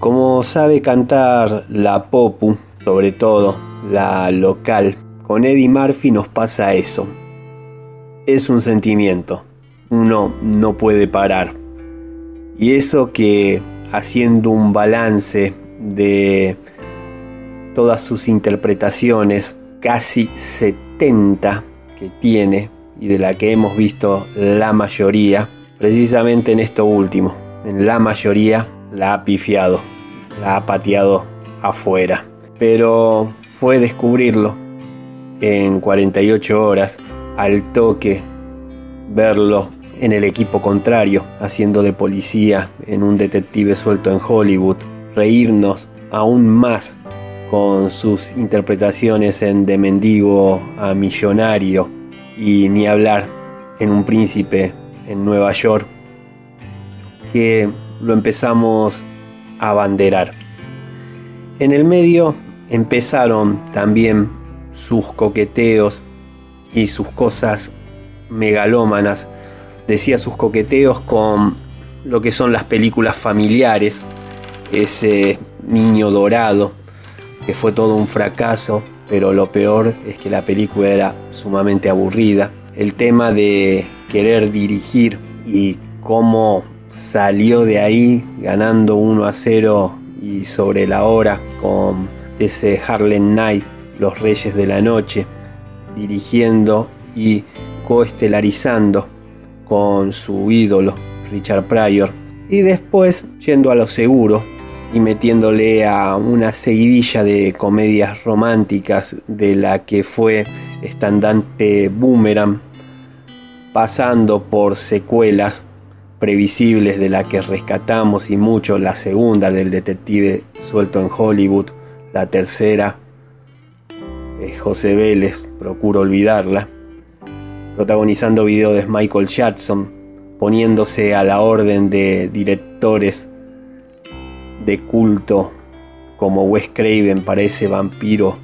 Como sabe cantar la Popu, sobre todo la local, con Eddie Murphy nos pasa eso. Es un sentimiento, uno no puede parar. Y eso que haciendo un balance de todas sus interpretaciones, casi 70 que tiene y de la que hemos visto la mayoría, precisamente en esto último, en la mayoría la ha pifiado, la ha pateado afuera. Pero fue descubrirlo en 48 horas, al toque, verlo en el equipo contrario, haciendo de policía en un detective suelto en Hollywood, reírnos aún más con sus interpretaciones en De Mendigo a Millonario y ni hablar en Un Príncipe en Nueva York, que lo empezamos a abanderar. En el medio empezaron también sus coqueteos y sus cosas megalómanas. Decía sus coqueteos con lo que son las películas familiares, ese niño dorado, que fue todo un fracaso, pero lo peor es que la película era sumamente aburrida. El tema de querer dirigir y cómo salió de ahí ganando 1 a 0 y sobre la hora con ese Harlem Night, Los Reyes de la Noche, dirigiendo y coestelarizando con su ídolo Richard Pryor. Y después yendo a lo seguro y metiéndole a una seguidilla de comedias románticas de la que fue estandante Boomerang, pasando por secuelas previsibles de la que rescatamos y mucho la segunda del detective suelto en Hollywood, la tercera José Vélez, procuro olvidarla, protagonizando videos de Michael Jackson, poniéndose a la orden de directores de culto como Wes Craven para ese vampiro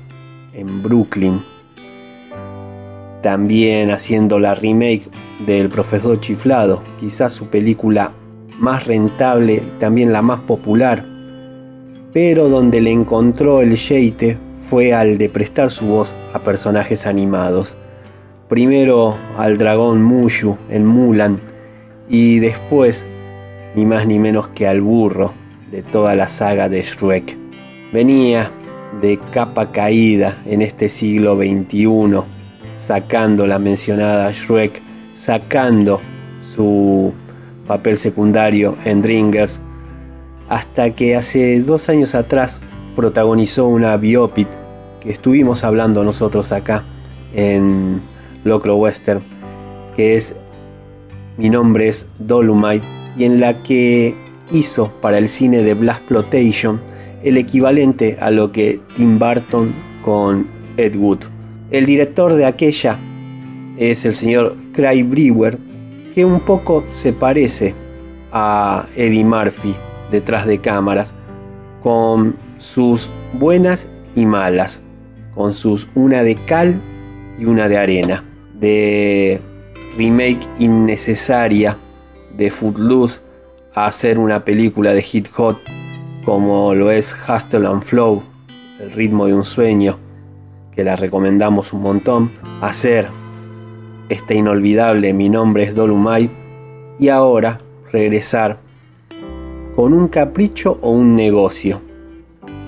en Brooklyn. También haciendo la remake del Profesor Chiflado, quizás su película más rentable, también la más popular, pero donde le encontró el yeite fue al de prestar su voz a personajes animados. Primero al dragón Mushu en Mulan y después ni más ni menos que al burro de toda la saga de Shrek. Venía de capa caída en este siglo XXI, sacando la mencionada Shrek, sacando su papel secundario en Dringers, hasta que hace dos años atrás protagonizó una biopic que estuvimos hablando nosotros acá en Locro Western, que es Mi nombre es Dolomite, y en la que hizo para el cine de Blast Plotation el equivalente a lo que Tim Burton con Ed Wood. El director de aquella es el señor Craig Brewer, que un poco se parece a Eddie Murphy detrás de cámaras, con sus buenas y malas, con sus una de cal y una de arena, de remake innecesaria de Footloose hacer una película de hit hot como lo es Hustle and Flow, el ritmo de un sueño, que la recomendamos un montón, hacer este inolvidable Mi nombre es Dolumay y ahora regresar con un capricho o un negocio.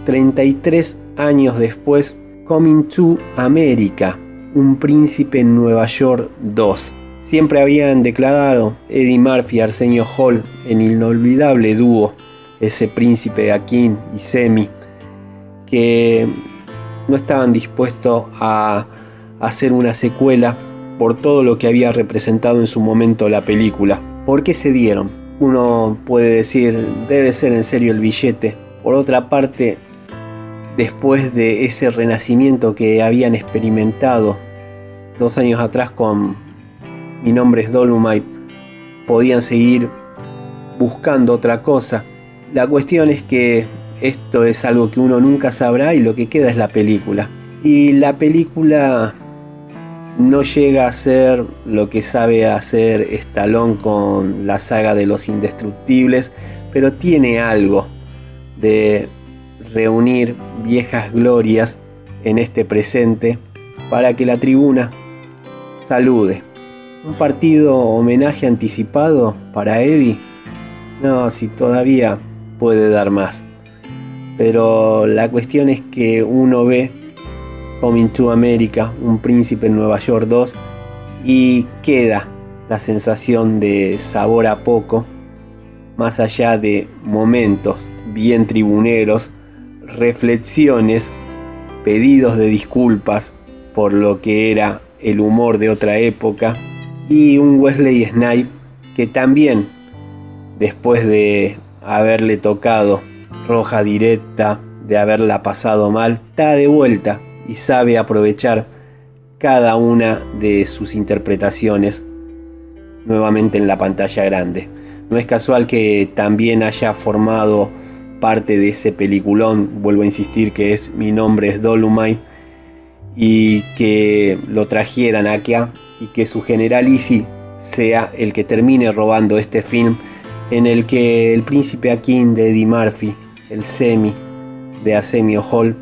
33 años después, Coming to America, Un príncipe en Nueva York 2. Siempre habían declarado Eddie Murphy y Arsenio Hall en inolvidable dúo, ese príncipe Akin y Semi, que no estaban dispuestos a hacer una secuela por todo lo que había representado en su momento la película. ¿Por qué se dieron? Uno puede decir, debe ser en serio el billete. Por otra parte, después de ese renacimiento que habían experimentado dos años atrás con mi nombre es Dolomite, podían seguir buscando otra cosa. La cuestión es que esto es algo que uno nunca sabrá y lo que queda es la película. Y la película no llega a ser lo que sabe hacer Stallone con la saga de los indestructibles, pero tiene algo de reunir viejas glorias en este presente para que la tribuna salude ¿Un partido homenaje anticipado para Eddie? No, si todavía puede dar más. Pero la cuestión es que uno ve Coming to America, Un Príncipe en Nueva York 2 y queda la sensación de sabor a poco, más allá de momentos bien tribuneros, reflexiones, pedidos de disculpas por lo que era el humor de otra época y un Wesley Snipe que también, después de haberle tocado roja directa, de haberla pasado mal, está de vuelta y sabe aprovechar cada una de sus interpretaciones nuevamente en la pantalla grande. No es casual que también haya formado parte de ese peliculón, vuelvo a insistir que es Mi nombre es Dolomite, y que lo trajeran acá y que su general Easy sea el que termine robando este film en el que el príncipe Akin de Eddie Murphy, el semi de Arsenio Hall,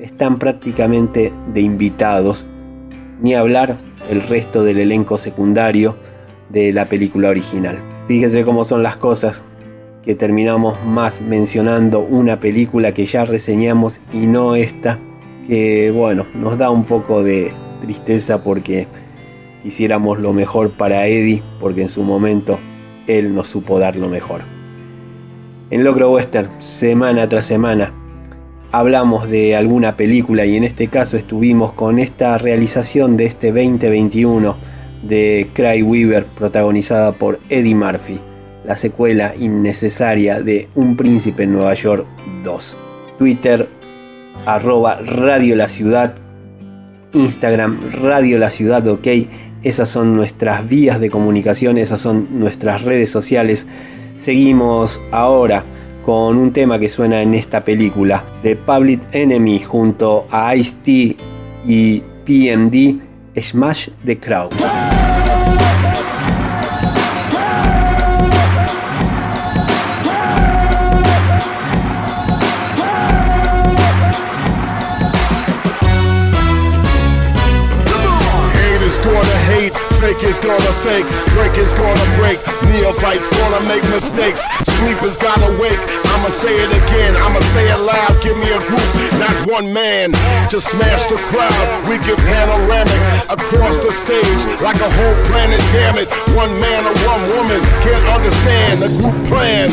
están prácticamente de invitados, ni hablar el resto del elenco secundario de la película original. Fíjense cómo son las cosas. que terminamos más mencionando una película que ya reseñamos y no esta, que bueno, nos da un poco de tristeza porque quisiéramos lo mejor para Eddie, porque en su momento él nos supo dar lo mejor. En Locro Western, semana tras semana, hablamos de alguna película y en este caso estuvimos con esta realización de este 2021 de Cry Weaver protagonizada por Eddie Murphy, la secuela innecesaria de Un Príncipe en Nueva York 2. Twitter arroba Radio La Ciudad, Instagram Radio La Ciudad OK, esas son nuestras vías de comunicación, esas son nuestras redes sociales. Seguimos ahora con un tema que suena en esta película de Public Enemy junto a Ice-T y PMD, Smash the Crowd. Gonna fake, break is gonna break, neophytes gonna make mistakes, sleepers gotta wake. I'ma say it again, I'ma say it loud. Give me a group, not one man, to smash the crowd. We get panoramic across the stage like a whole planet. Damn it, one man or one woman can't understand the group plan.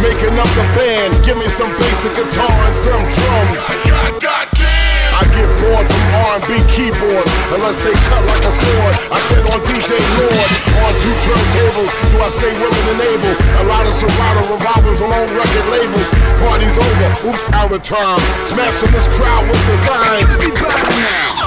Making up the band, give me some basic guitar and some drums. God, God! I get bored from R&B keyboards unless they cut like a sword. I bet on DJ Lord on two turntables. Do I say willing and able? A lot of Serato revolvers on record labels. Party's over. Oops, out of time. Smashing this crowd with design. Better now.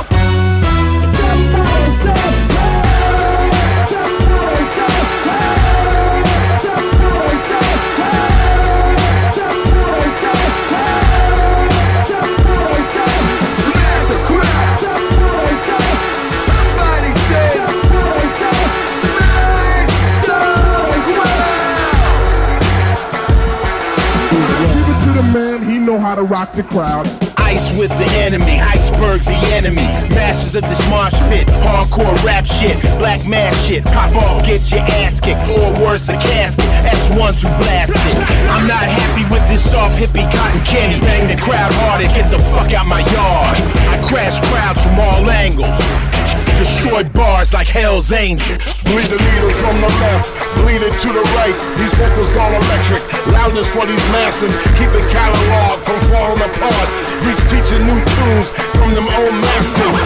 How to rock the crowd. Ice with the enemy, icebergs the enemy. Masters of this marsh pit, hardcore rap shit, black mass shit. Pop off, get your ass kicked, or worse, a casket. S1s who blast it. I'm not happy with this soft hippie cotton candy. Bang the crowd hard and get the fuck out my yard. I crash crowds from all angles. Destroy bars like Hell's Angels. Bleed the needle from the left, bleed it to the right. These vocals gone electric. Loudness for these masses, keep the catalog from falling apart. Reach teaching new tunes from them old masters.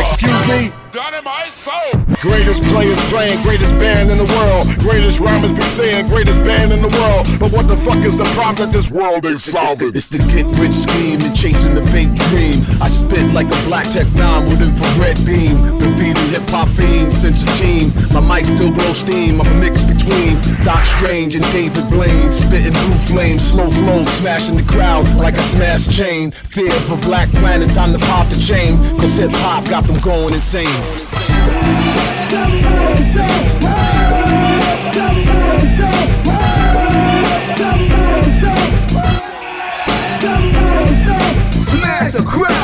Excuse me? Greatest players playing, greatest band in the world. Greatest rhymers be saying, greatest band in the world. But what the fuck is the problem that this world ain't solving? It's the get rich scheme and chasing the fake dream. I spit like a black tech nine with infrared beam. Been feeding hip hop fiends since a teen. My mic still blow steam. I'm a mix between Doc Strange and David Blaine. Spitting blue flames, slow flow, smashing the crowd like a smash chain. Fear for Black Planet, time to pop the chain. Cause hip hop got them going insane. Smash the crowd.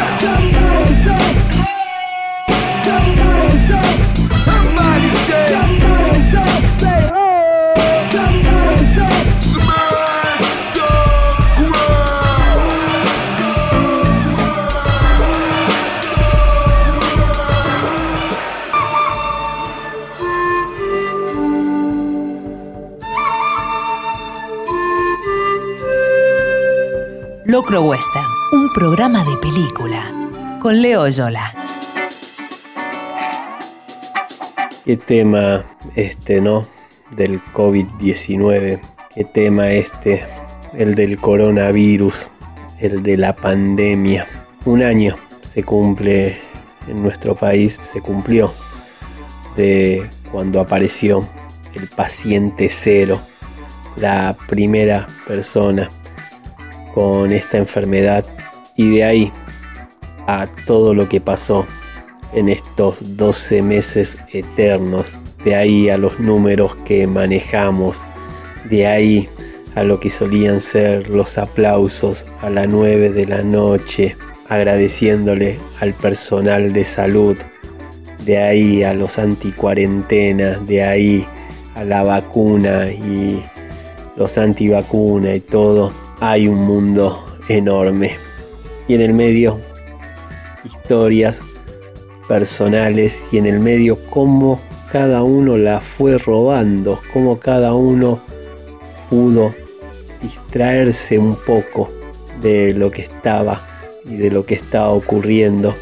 Locro Western, un programa de película con Leo Yola. Qué tema este, ¿no? Del COVID-19. Qué tema este, el del coronavirus, el de la pandemia. Un año se cumple en nuestro país, se cumplió de cuando apareció el paciente cero, la primera persona con esta enfermedad y de ahí a todo lo que pasó en estos 12 meses eternos, de ahí a los números que manejamos, de ahí a lo que solían ser los aplausos a las 9 de la noche, agradeciéndole al personal de salud, de ahí a los anticuarentenas, de ahí a la vacuna y los antivacuna y todo, hay un mundo enorme. Y en el medio, historias personales. Y en el medio cómo cada uno la fue robando, cómo cada uno pudo distraerse un poco de lo que estaba y de lo que estaba ocurriendo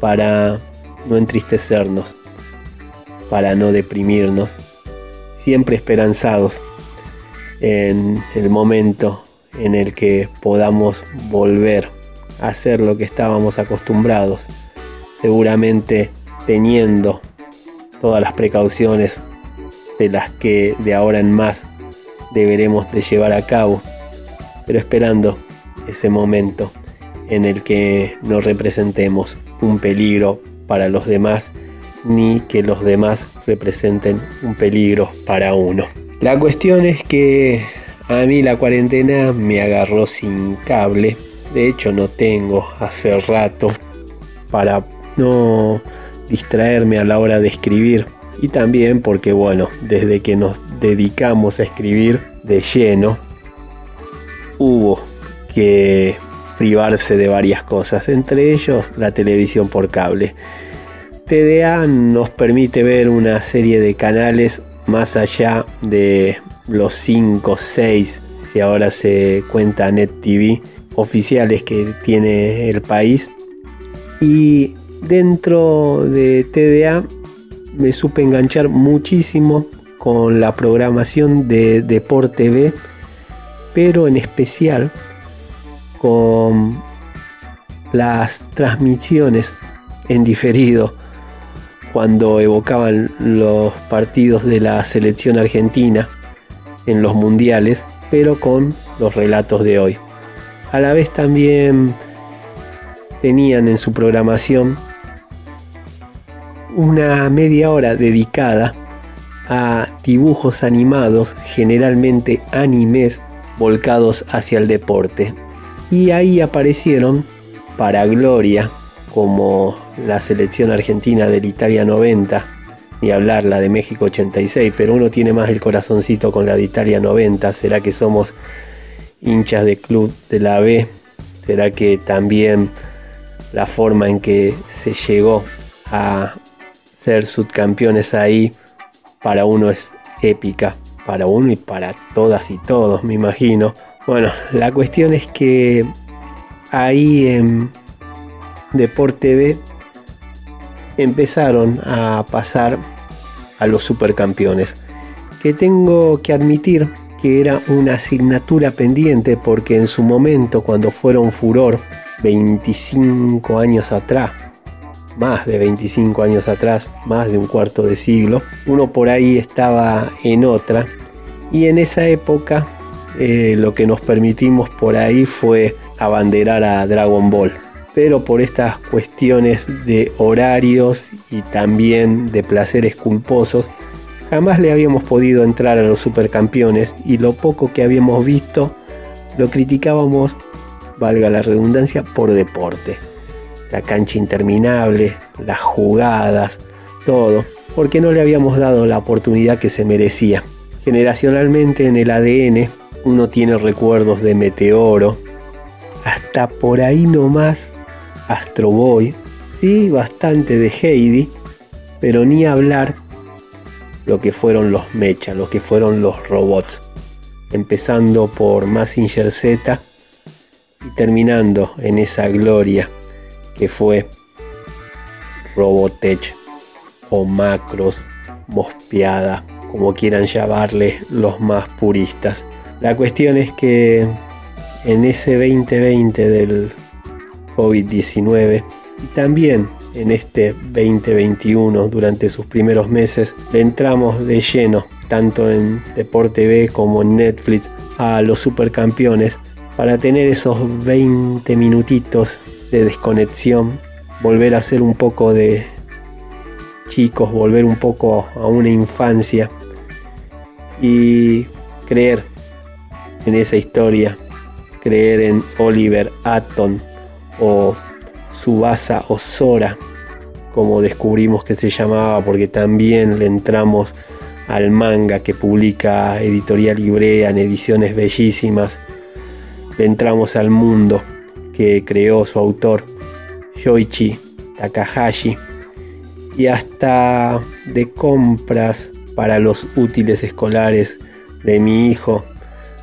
para no entristecernos, para no deprimirnos, siempre esperanzados en el momento en el que podamos volver a hacer lo que estábamos acostumbrados, seguramente teniendo todas las precauciones de las que de ahora en más deberemos de llevar a cabo, pero esperando ese momento en el que no representemos un peligro para los demás ni que los demás representen un peligro para uno. La cuestión es que a mí la cuarentena me agarró sin cable. De hecho no tengo hace rato para no distraerme a la hora de escribir. Y también porque bueno, desde que nos dedicamos a escribir de lleno, hubo que privarse de varias cosas, entre ellos la televisión por cable. TDA nos permite ver una serie de canales más allá de los 5, 6, si ahora se cuenta Net TV, oficiales que tiene el país. Y dentro de TDA me supe enganchar muchísimo con la programación de Deport TV, pero en especial con las transmisiones en diferido cuando evocaban los partidos de la selección argentina en los mundiales, pero con los relatos de hoy. A la vez también tenían en su programación una media hora dedicada a dibujos animados, generalmente animes, volcados hacia el deporte. Y ahí aparecieron, para gloria, como la selección argentina del Italia 90, ni hablar la de México 86, pero uno tiene más el corazoncito con la de Italia 90. ¿Será que somos hinchas de club de la B? ¿Será que también la forma en que se llegó a ser subcampeones ahí para uno es épica? Para uno y para todas y todos, me imagino. Bueno, la cuestión es que ahí en Deporte B empezaron a pasar a los supercampeones. Que tengo que admitir que era una asignatura pendiente porque en su momento cuando fueron furor 25 años atrás, más de 25 años atrás, más de un cuarto de siglo, uno por ahí estaba en otra y en esa época eh, lo que nos permitimos por ahí fue abanderar a Dragon Ball. Pero por estas cuestiones de horarios y también de placeres culposos, jamás le habíamos podido entrar a los supercampeones y lo poco que habíamos visto lo criticábamos, valga la redundancia, por deporte. La cancha interminable, las jugadas, todo, porque no le habíamos dado la oportunidad que se merecía. Generacionalmente en el ADN uno tiene recuerdos de Meteoro, hasta por ahí nomás Astro Boy, sí, bastante de Heidi, pero ni hablar lo que fueron los Mecha, lo que fueron los robots, empezando por Massinger Z y terminando en esa gloria que fue Robotech o Macros, Mospeada, como quieran llamarle los más puristas. La cuestión es que en ese 2020 del COVID-19 y también en este 2021 durante sus primeros meses le entramos de lleno tanto en Deporte B como en Netflix a los supercampeones para tener esos 20 minutitos de desconexión, volver a ser un poco de chicos, volver un poco a una infancia y creer en esa historia, creer en Oliver Atom o Subasa o Sora, como descubrimos que se llamaba, porque también le entramos al manga que publica Editorial Librea en ediciones bellísimas. Le entramos al mundo que creó su autor, Yoichi Takahashi, y hasta de compras para los útiles escolares de mi hijo,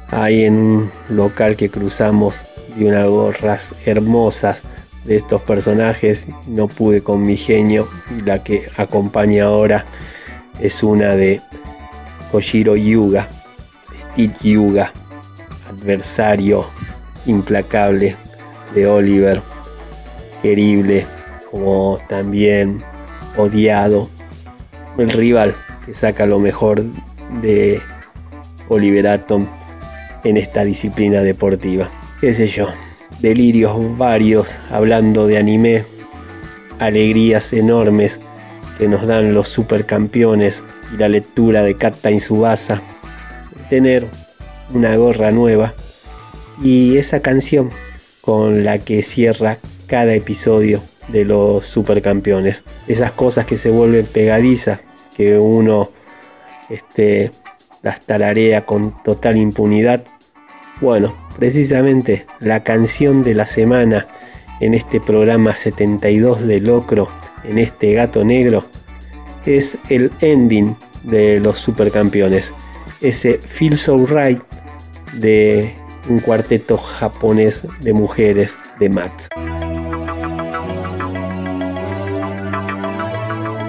ahí en un local que cruzamos y unas gorras hermosas de estos personajes. No pude con mi genio y la que acompaña ahora es una de Kojiro Yuga, Steve Yuga, adversario implacable de Oliver, querible como también odiado, el rival que saca lo mejor de Oliver Atom en esta disciplina deportiva qué sé yo, delirios varios hablando de anime, alegrías enormes que nos dan los supercampeones y la lectura de Kata Insubasa, tener una gorra nueva y esa canción con la que cierra cada episodio de los supercampeones. Esas cosas que se vuelven pegadizas, que uno este, las tararea con total impunidad bueno, precisamente la canción de la semana en este programa 72 de Locro, en este gato negro, es el ending de los supercampeones. Ese Feel So Right de un cuarteto japonés de mujeres de Max.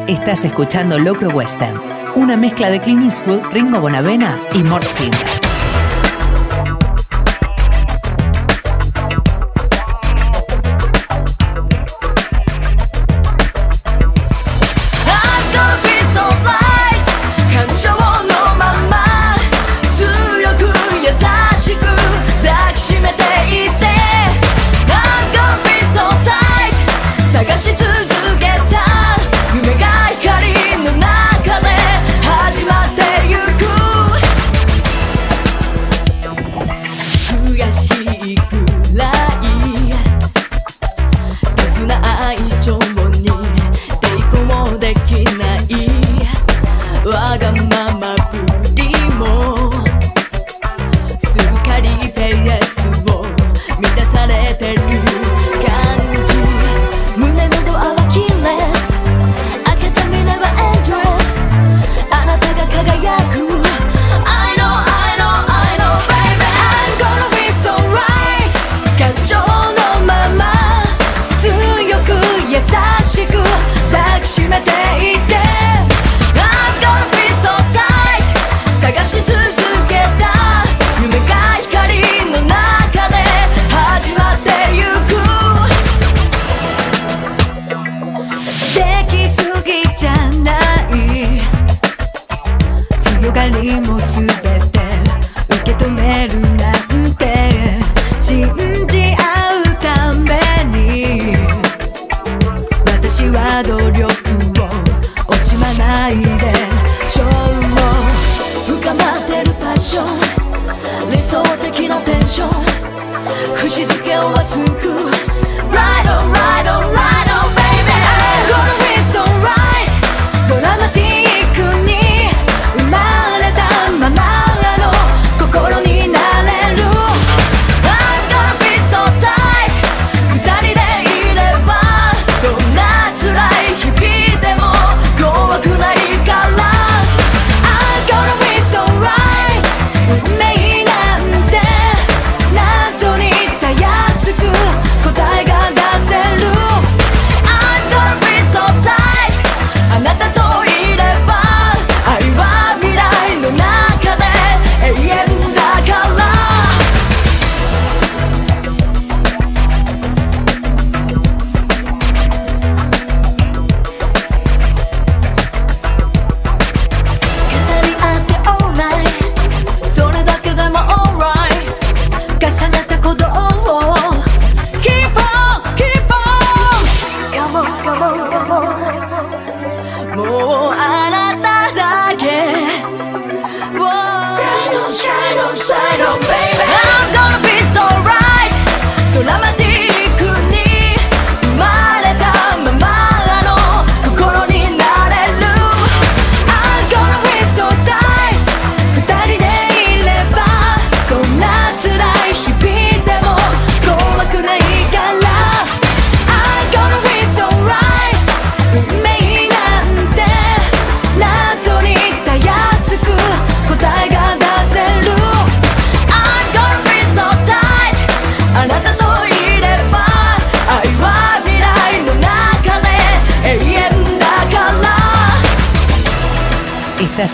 Estás escuchando Locro Western, una mezcla de Clint Eastwood, Ringo Bonavena y Mort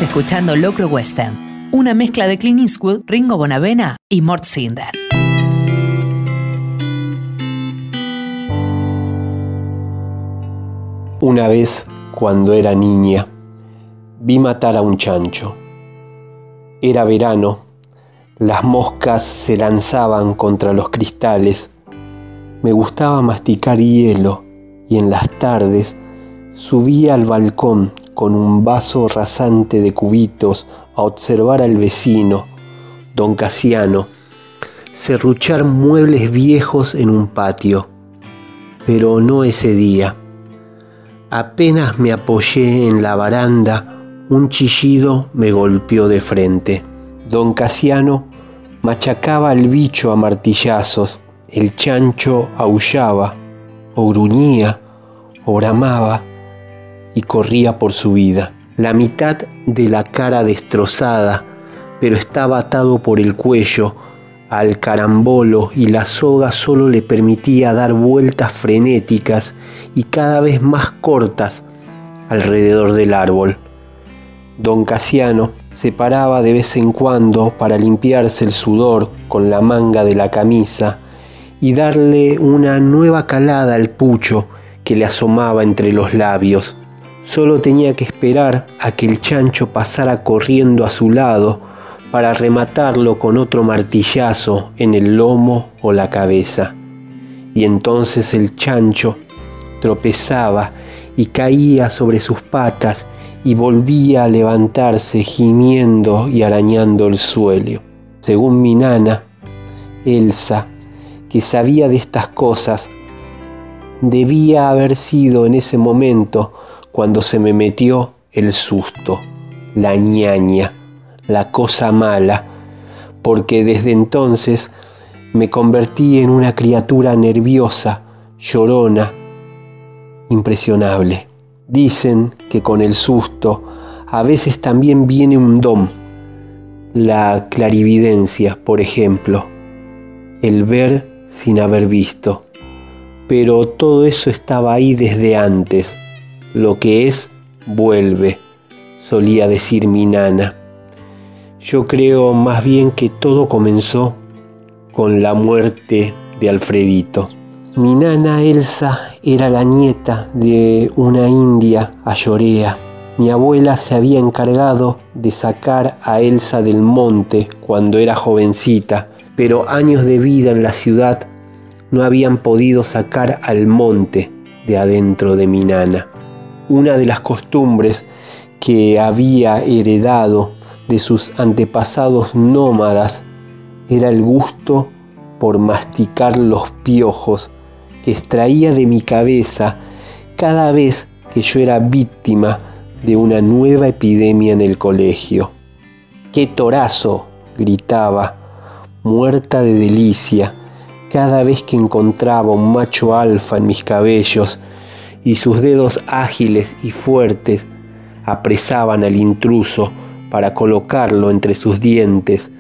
Escuchando Locro Western, una mezcla de Clint Eastwood, Ringo Bonavena y Mort Cinder. Una vez, cuando era niña, vi matar a un chancho. Era verano, las moscas se lanzaban contra los cristales. Me gustaba masticar hielo y en las tardes subía al balcón con un vaso rasante de cubitos a observar al vecino, don Casiano, serruchar muebles viejos en un patio. Pero no ese día. Apenas me apoyé en la baranda, un chillido me golpeó de frente. Don Casiano machacaba al bicho a martillazos, el chancho aullaba, o gruñía, o bramaba, y corría por su vida. La mitad de la cara destrozada, pero estaba atado por el cuello al carambolo y la soga solo le permitía dar vueltas frenéticas y cada vez más cortas alrededor del árbol. Don Casiano se paraba de vez en cuando para limpiarse el sudor con la manga de la camisa y darle una nueva calada al pucho que le asomaba entre los labios. Solo tenía que esperar a que el chancho pasara corriendo a su lado para rematarlo con otro martillazo en el lomo o la cabeza. Y entonces el chancho tropezaba y caía sobre sus patas y volvía a levantarse gimiendo y arañando el suelo. Según mi nana, Elsa, que sabía de estas cosas, debía haber sido en ese momento cuando se me metió el susto, la ñaña la cosa mala, porque desde entonces me convertí en una criatura nerviosa, llorona, impresionable. Dicen que con el susto a veces también viene un don, la clarividencia, por ejemplo, el ver sin haber visto. Pero todo eso estaba ahí desde antes. Lo que es, vuelve, solía decir mi nana. Yo creo más bien que todo comenzó con la muerte de Alfredito. Mi nana Elsa era la nieta de una india ayorea. Mi abuela se había encargado de sacar a Elsa del monte cuando era jovencita, pero años de vida en la ciudad no habían podido sacar al monte de adentro de mi nana. Una de las costumbres que había heredado de sus antepasados nómadas era el gusto por masticar los piojos que extraía de mi cabeza cada vez que yo era víctima de una nueva epidemia en el colegio. ¡Qué torazo! gritaba, muerta de delicia, cada vez que encontraba un macho alfa en mis cabellos y sus dedos ágiles y fuertes apresaban al intruso para colocarlo entre sus dientes,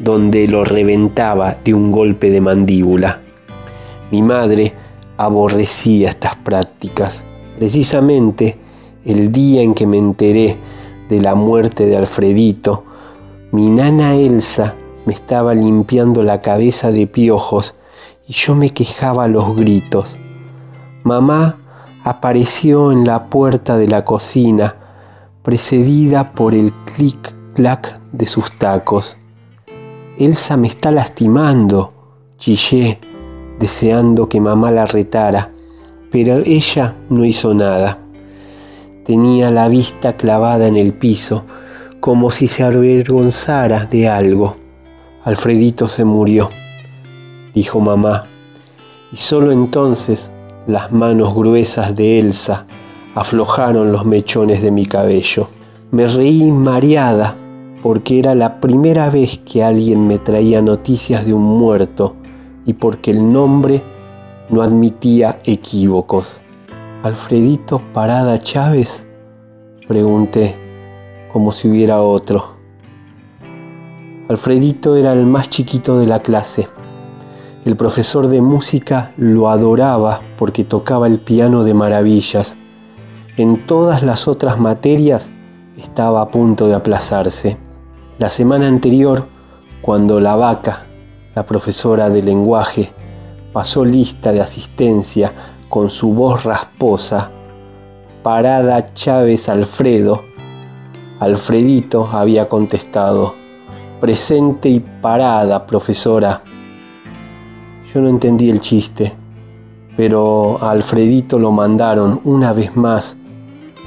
donde lo reventaba de un golpe de mandíbula. Mi madre aborrecía estas prácticas. Precisamente el día en que me enteré de la muerte de Alfredito, mi nana Elsa me estaba limpiando la cabeza de piojos y yo me quejaba a los gritos. Mamá apareció en la puerta de la cocina precedida por el clic-clac de sus tacos. Elsa me está lastimando, chillé, deseando que mamá la retara, pero ella no hizo nada. Tenía la vista clavada en el piso, como si se avergonzara de algo. Alfredito se murió, dijo mamá, y solo entonces las manos gruesas de Elsa aflojaron los mechones de mi cabello. Me reí mareada porque era la primera vez que alguien me traía noticias de un muerto y porque el nombre no admitía equívocos. ¿Alfredito Parada Chávez? Pregunté, como si hubiera otro. Alfredito era el más chiquito de la clase. El profesor de música lo adoraba porque tocaba el piano de maravillas en todas las otras materias estaba a punto de aplazarse. La semana anterior, cuando la vaca, la profesora de lenguaje, pasó lista de asistencia con su voz rasposa, Parada Chávez Alfredo, Alfredito había contestado, presente y parada, profesora. Yo no entendí el chiste, pero a Alfredito lo mandaron una vez más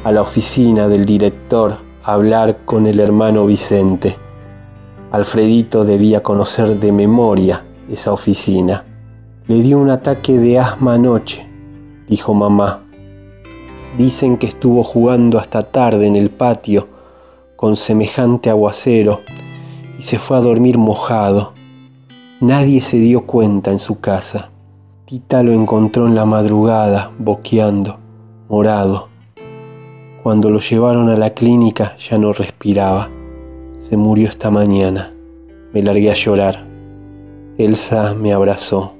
a la oficina del director a hablar con el hermano Vicente. Alfredito debía conocer de memoria esa oficina. Le dio un ataque de asma anoche, dijo mamá. Dicen que estuvo jugando hasta tarde en el patio con semejante aguacero y se fue a dormir mojado. Nadie se dio cuenta en su casa. Tita lo encontró en la madrugada, boqueando, morado. Cuando lo llevaron a la clínica ya no respiraba. Se murió esta mañana. Me largué a llorar. Elsa me abrazó.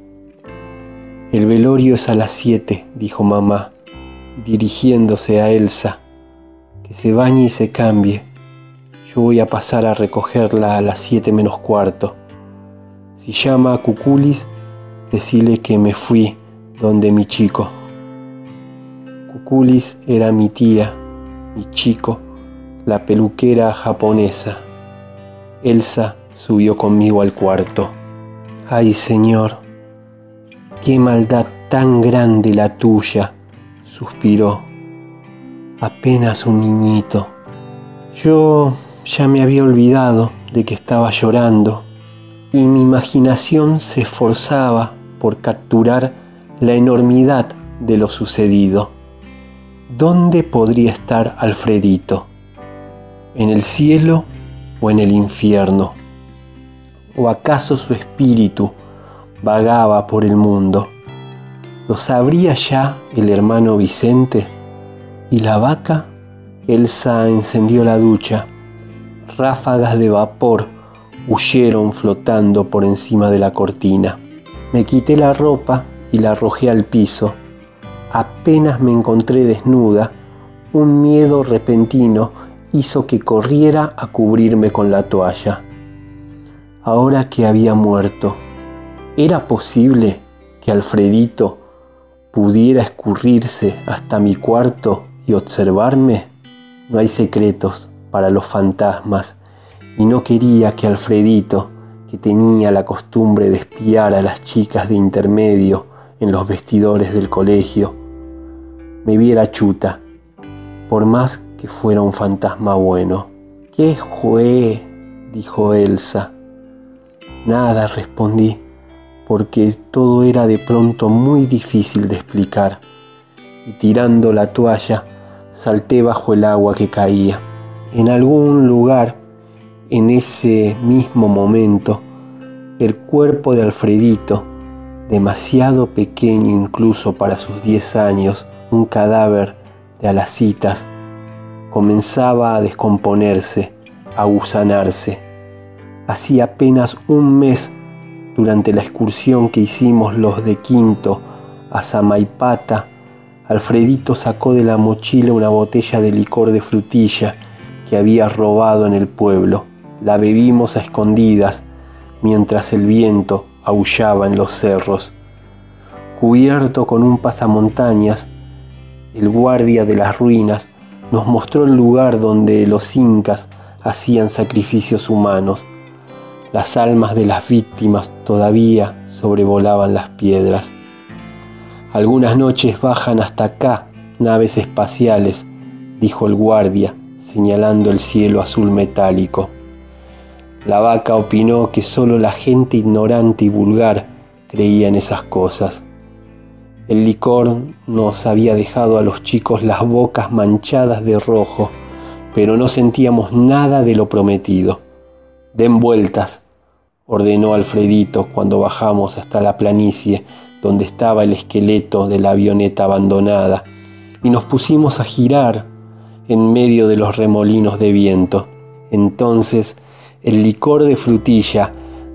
El velorio es a las siete, dijo mamá, dirigiéndose a Elsa. Que se bañe y se cambie. Yo voy a pasar a recogerla a las siete menos cuarto. Si llama a Cuculis, decile que me fui donde mi chico. Cuculis era mi tía, mi chico, la peluquera japonesa. Elsa subió conmigo al cuarto. Ay Señor, qué maldad tan grande la tuya, suspiró. Apenas un niñito. Yo ya me había olvidado de que estaba llorando y mi imaginación se esforzaba por capturar la enormidad de lo sucedido. ¿Dónde podría estar Alfredito? ¿En el cielo o en el infierno? ¿O acaso su espíritu vagaba por el mundo? ¿Lo sabría ya el hermano Vicente? ¿Y la vaca? Elsa encendió la ducha. Ráfagas de vapor huyeron flotando por encima de la cortina. Me quité la ropa y la arrojé al piso. Apenas me encontré desnuda, un miedo repentino hizo que corriera a cubrirme con la toalla. Ahora que había muerto, ¿era posible que Alfredito pudiera escurrirse hasta mi cuarto y observarme? No hay secretos para los fantasmas y no quería que Alfredito, que tenía la costumbre de espiar a las chicas de intermedio en los vestidores del colegio, me viera chuta, por más que fuera un fantasma bueno. ¿Qué fue? dijo Elsa. Nada, respondí, porque todo era de pronto muy difícil de explicar, y tirando la toalla, salté bajo el agua que caía. En algún lugar en ese mismo momento, el cuerpo de Alfredito, demasiado pequeño incluso para sus 10 años, un cadáver de alacitas, comenzaba a descomponerse, a gusanarse. Hacía apenas un mes, durante la excursión que hicimos los de Quinto a Samaipata, Alfredito sacó de la mochila una botella de licor de frutilla que había robado en el pueblo la bebimos a escondidas mientras el viento aullaba en los cerros. Cubierto con un pasamontañas, el guardia de las ruinas nos mostró el lugar donde los incas hacían sacrificios humanos. Las almas de las víctimas todavía sobrevolaban las piedras. Algunas noches bajan hasta acá naves espaciales, dijo el guardia, señalando el cielo azul metálico. La vaca opinó que solo la gente ignorante y vulgar creía en esas cosas. El licor nos había dejado a los chicos las bocas manchadas de rojo, pero no sentíamos nada de lo prometido. Den vueltas, ordenó Alfredito cuando bajamos hasta la planicie donde estaba el esqueleto de la avioneta abandonada, y nos pusimos a girar en medio de los remolinos de viento. Entonces el licor de frutilla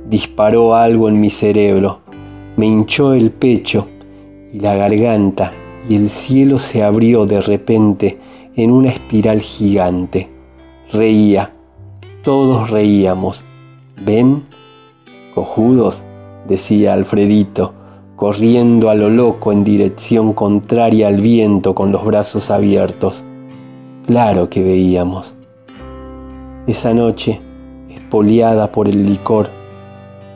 disparó algo en mi cerebro, me hinchó el pecho y la garganta y el cielo se abrió de repente en una espiral gigante. Reía, todos reíamos. ¿Ven? Cojudos, decía Alfredito, corriendo a lo loco en dirección contraria al viento con los brazos abiertos. Claro que veíamos. Esa noche, espoliada por el licor,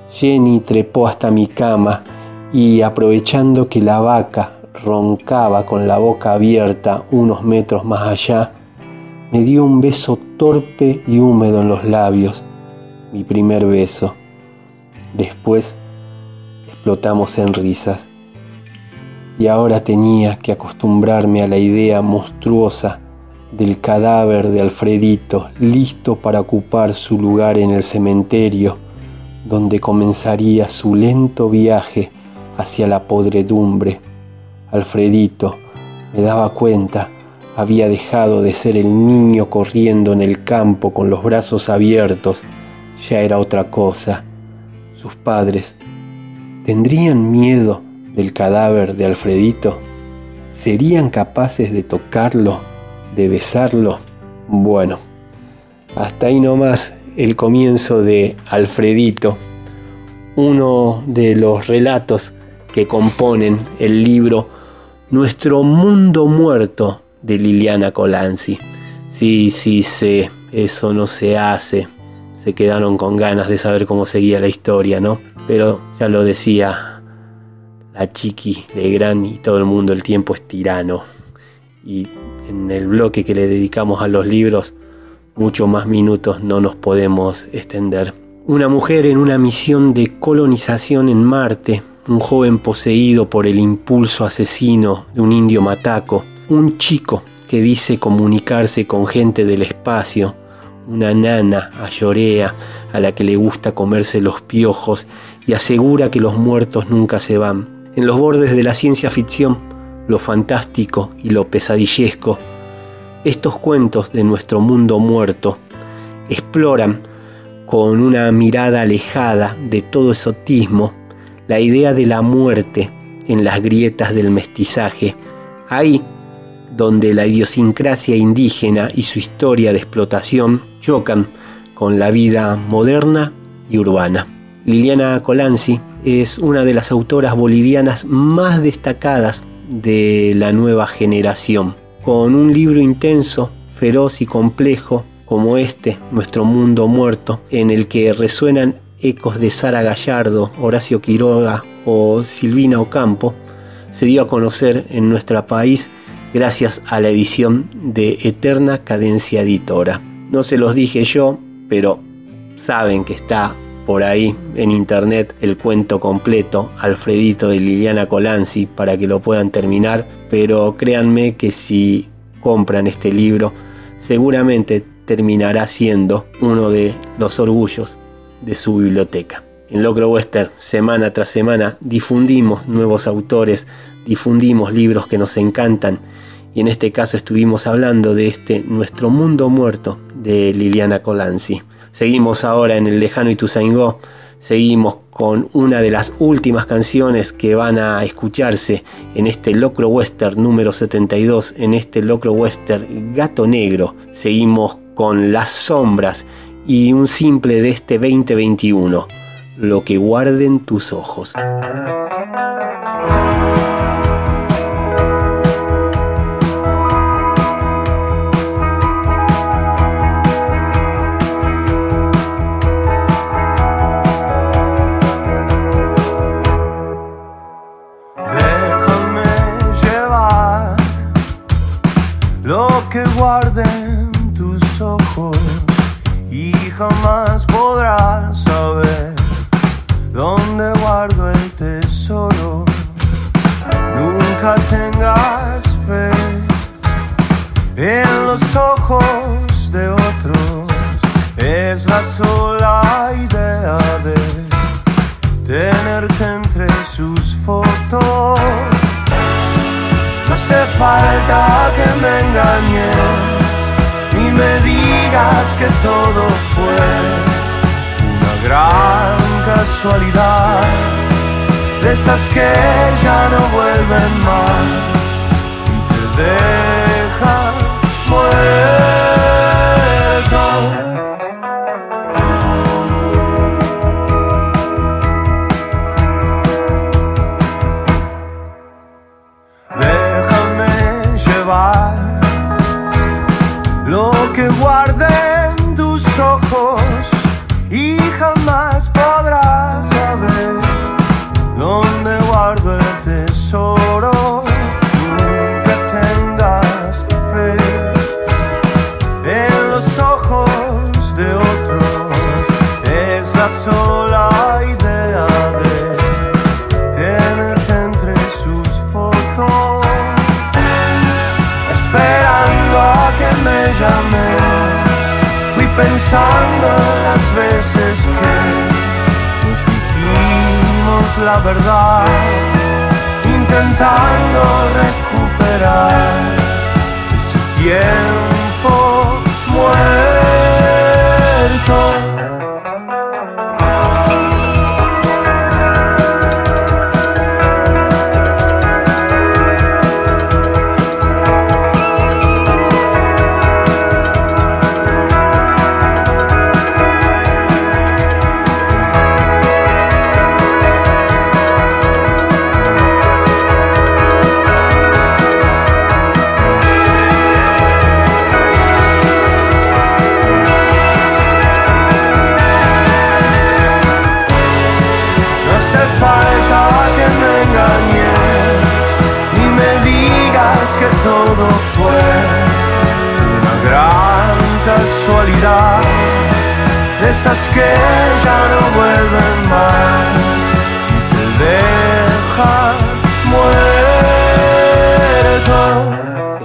Jenny trepó hasta mi cama y aprovechando que la vaca roncaba con la boca abierta unos metros más allá, me dio un beso torpe y húmedo en los labios, mi primer beso. Después explotamos en risas. Y ahora tenía que acostumbrarme a la idea monstruosa del cadáver de Alfredito, listo para ocupar su lugar en el cementerio, donde comenzaría su lento viaje hacia la podredumbre. Alfredito, me daba cuenta, había dejado de ser el niño corriendo en el campo con los brazos abiertos, ya era otra cosa. Sus padres, ¿tendrían miedo del cadáver de Alfredito? ¿Serían capaces de tocarlo, de besarlo? Bueno, hasta ahí nomás el comienzo de Alfredito, uno de los relatos que componen el libro Nuestro Mundo Muerto de Liliana Colanzi. Sí, sí, sé, eso no se hace. Se quedaron con ganas de saber cómo seguía la historia, ¿no? Pero ya lo decía la chiqui de Gran y todo el mundo, el tiempo es tirano. Y en el bloque que le dedicamos a los libros, muchos más minutos no nos podemos extender. Una mujer en una misión de colonización en Marte, un joven poseído por el impulso asesino de un indio mataco, un chico que dice comunicarse con gente del espacio, una nana ayorea a la que le gusta comerse los piojos y asegura que los muertos nunca se van. En los bordes de la ciencia ficción, lo fantástico y lo pesadillesco, estos cuentos de nuestro mundo muerto exploran con una mirada alejada de todo esotismo la idea de la muerte en las grietas del mestizaje. Ahí donde la idiosincrasia indígena y su historia de explotación chocan con la vida moderna y urbana. Liliana Colanzi es una de las autoras bolivianas más destacadas de la nueva generación, con un libro intenso, feroz y complejo como este, Nuestro Mundo Muerto, en el que resuenan ecos de Sara Gallardo, Horacio Quiroga o Silvina Ocampo, se dio a conocer en nuestro país gracias a la edición de Eterna Cadencia Editora. No se los dije yo, pero saben que está por ahí en internet el cuento completo, Alfredito de Liliana Colanzi, para que lo puedan terminar, pero créanme que si compran este libro, seguramente terminará siendo uno de los orgullos de su biblioteca. En Locro Western, semana tras semana, difundimos nuevos autores, difundimos libros que nos encantan y en este caso estuvimos hablando de este Nuestro Mundo Muerto de Liliana Colanzi. Seguimos ahora en el lejano Ituzaingó, seguimos con una de las últimas canciones que van a escucharse en este Locro Western número 72, en este Locro Western Gato Negro. Seguimos con Las Sombras y un simple de este 2021, Lo que guarden tus ojos. Jamás podrás saber dónde guardo el tesoro. Nunca tengas fe en los ojos de otros. Es la sola idea de tenerte entre sus fotos. No hace falta que me engañes, digas que todo fue una gran casualidad, de esas que ya no vuelven más y te dejan muerto. Lo que guarden tus ojos y jamás podrás saber dónde guardo el la verdad, intentando recuperar ese tiempo muerto. Esas que ya no vuelven más y te muerto.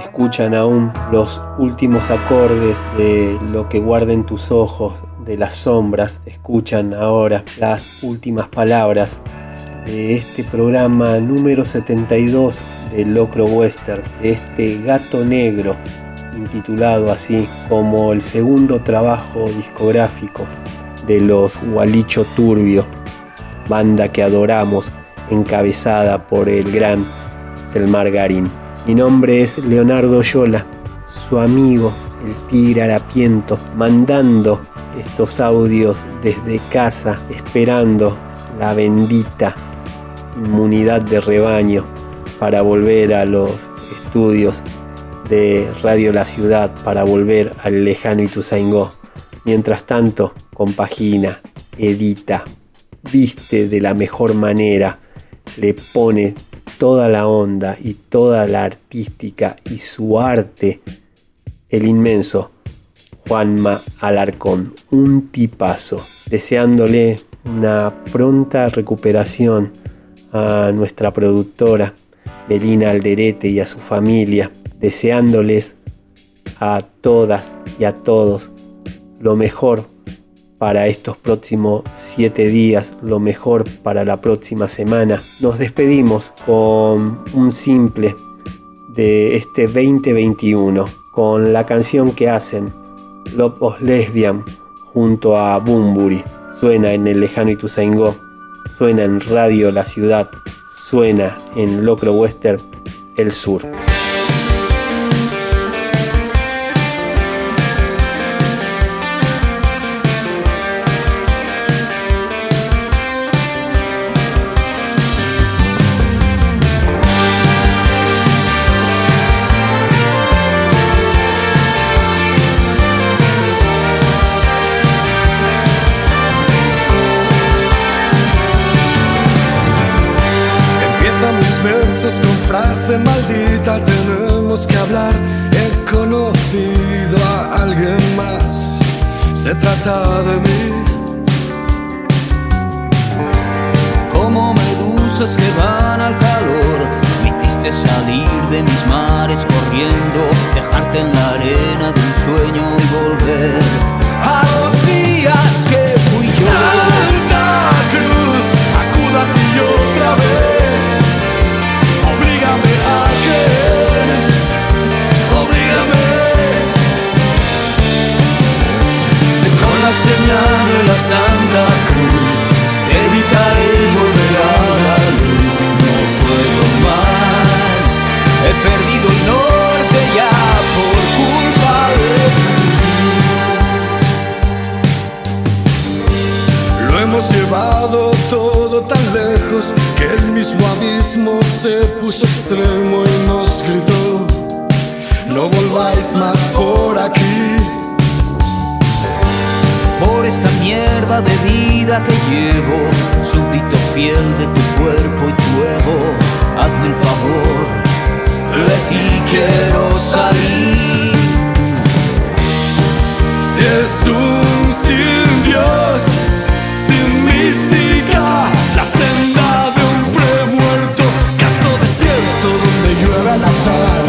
Escuchan aún los últimos acordes de lo que guarden tus ojos, de las sombras. Escuchan ahora las últimas palabras de este programa número 72 de Locro Western, de este gato negro, intitulado así como el segundo trabajo discográfico de los Gualicho Turbio, banda que adoramos, encabezada por el gran Selmar Garín. Mi nombre es Leonardo Yola, su amigo, el tigre harapiento, mandando estos audios desde casa, esperando la bendita inmunidad de rebaño para volver a los estudios de Radio La Ciudad, para volver al lejano Ituzaingó. Mientras tanto, compagina, edita, viste de la mejor manera, le pone toda la onda y toda la artística y su arte, el inmenso Juanma Alarcón, un tipazo, deseándole una pronta recuperación a nuestra productora Melina Alderete y a su familia, deseándoles a todas y a todos lo mejor para estos próximos siete días, lo mejor para la próxima semana. Nos despedimos con un simple de este 2021, con la canción que hacen Love of Lesbian junto a Bumburi. Suena en el lejano Ituzaingó, suena en Radio La Ciudad, suena en Locro Western El Sur. Frase maldita, tenemos que hablar. He conocido a alguien más, se trata de mí. como medusas que van al calor. Me hiciste salir de mis mares corriendo, dejarte en la arena de un sueño y volver a los días que fui yo. Santa Cruz, acuda a ti otra vez. La señal de la Santa Cruz, evitaré volver a la luz. No puedo más, he perdido el norte ya por culpa de ti. Lo hemos llevado todo tan lejos que el mismo abismo se puso extremo y nos gritó, no volváis más por aquí. Hoja de vida que llevo, súbdito fiel de tu cuerpo y tu ego, hazme el favor, de ti quiero salir. Es un sin Dios, sin mística, la senda de un premuerto, casto desierto donde llueve al azar.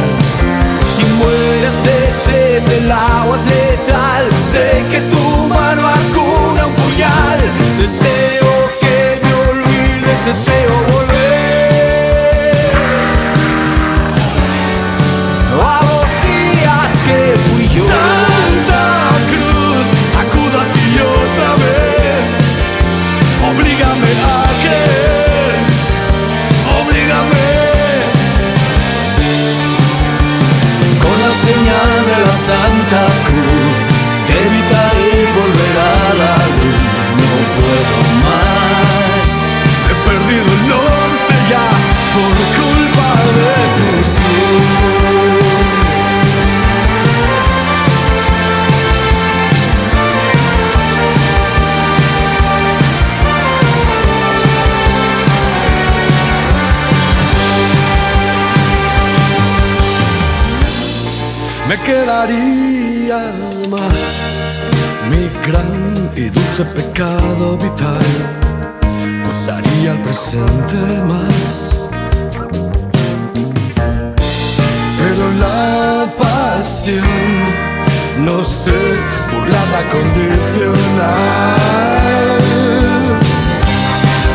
Si mueres de sed, el agua es letal. Sé que tu dulce pecado vital. Usaría el presente más. Pero la pasión, no sé, burlada condicional.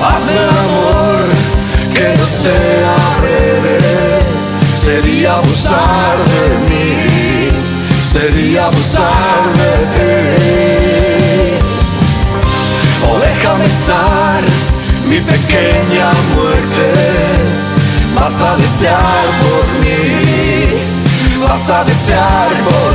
Haz el amor que no sea breve, sería abusar de mí, sería abusar de ti. Déjame estar, mi pequeña muerte, vas a desear por mí, vas a desear por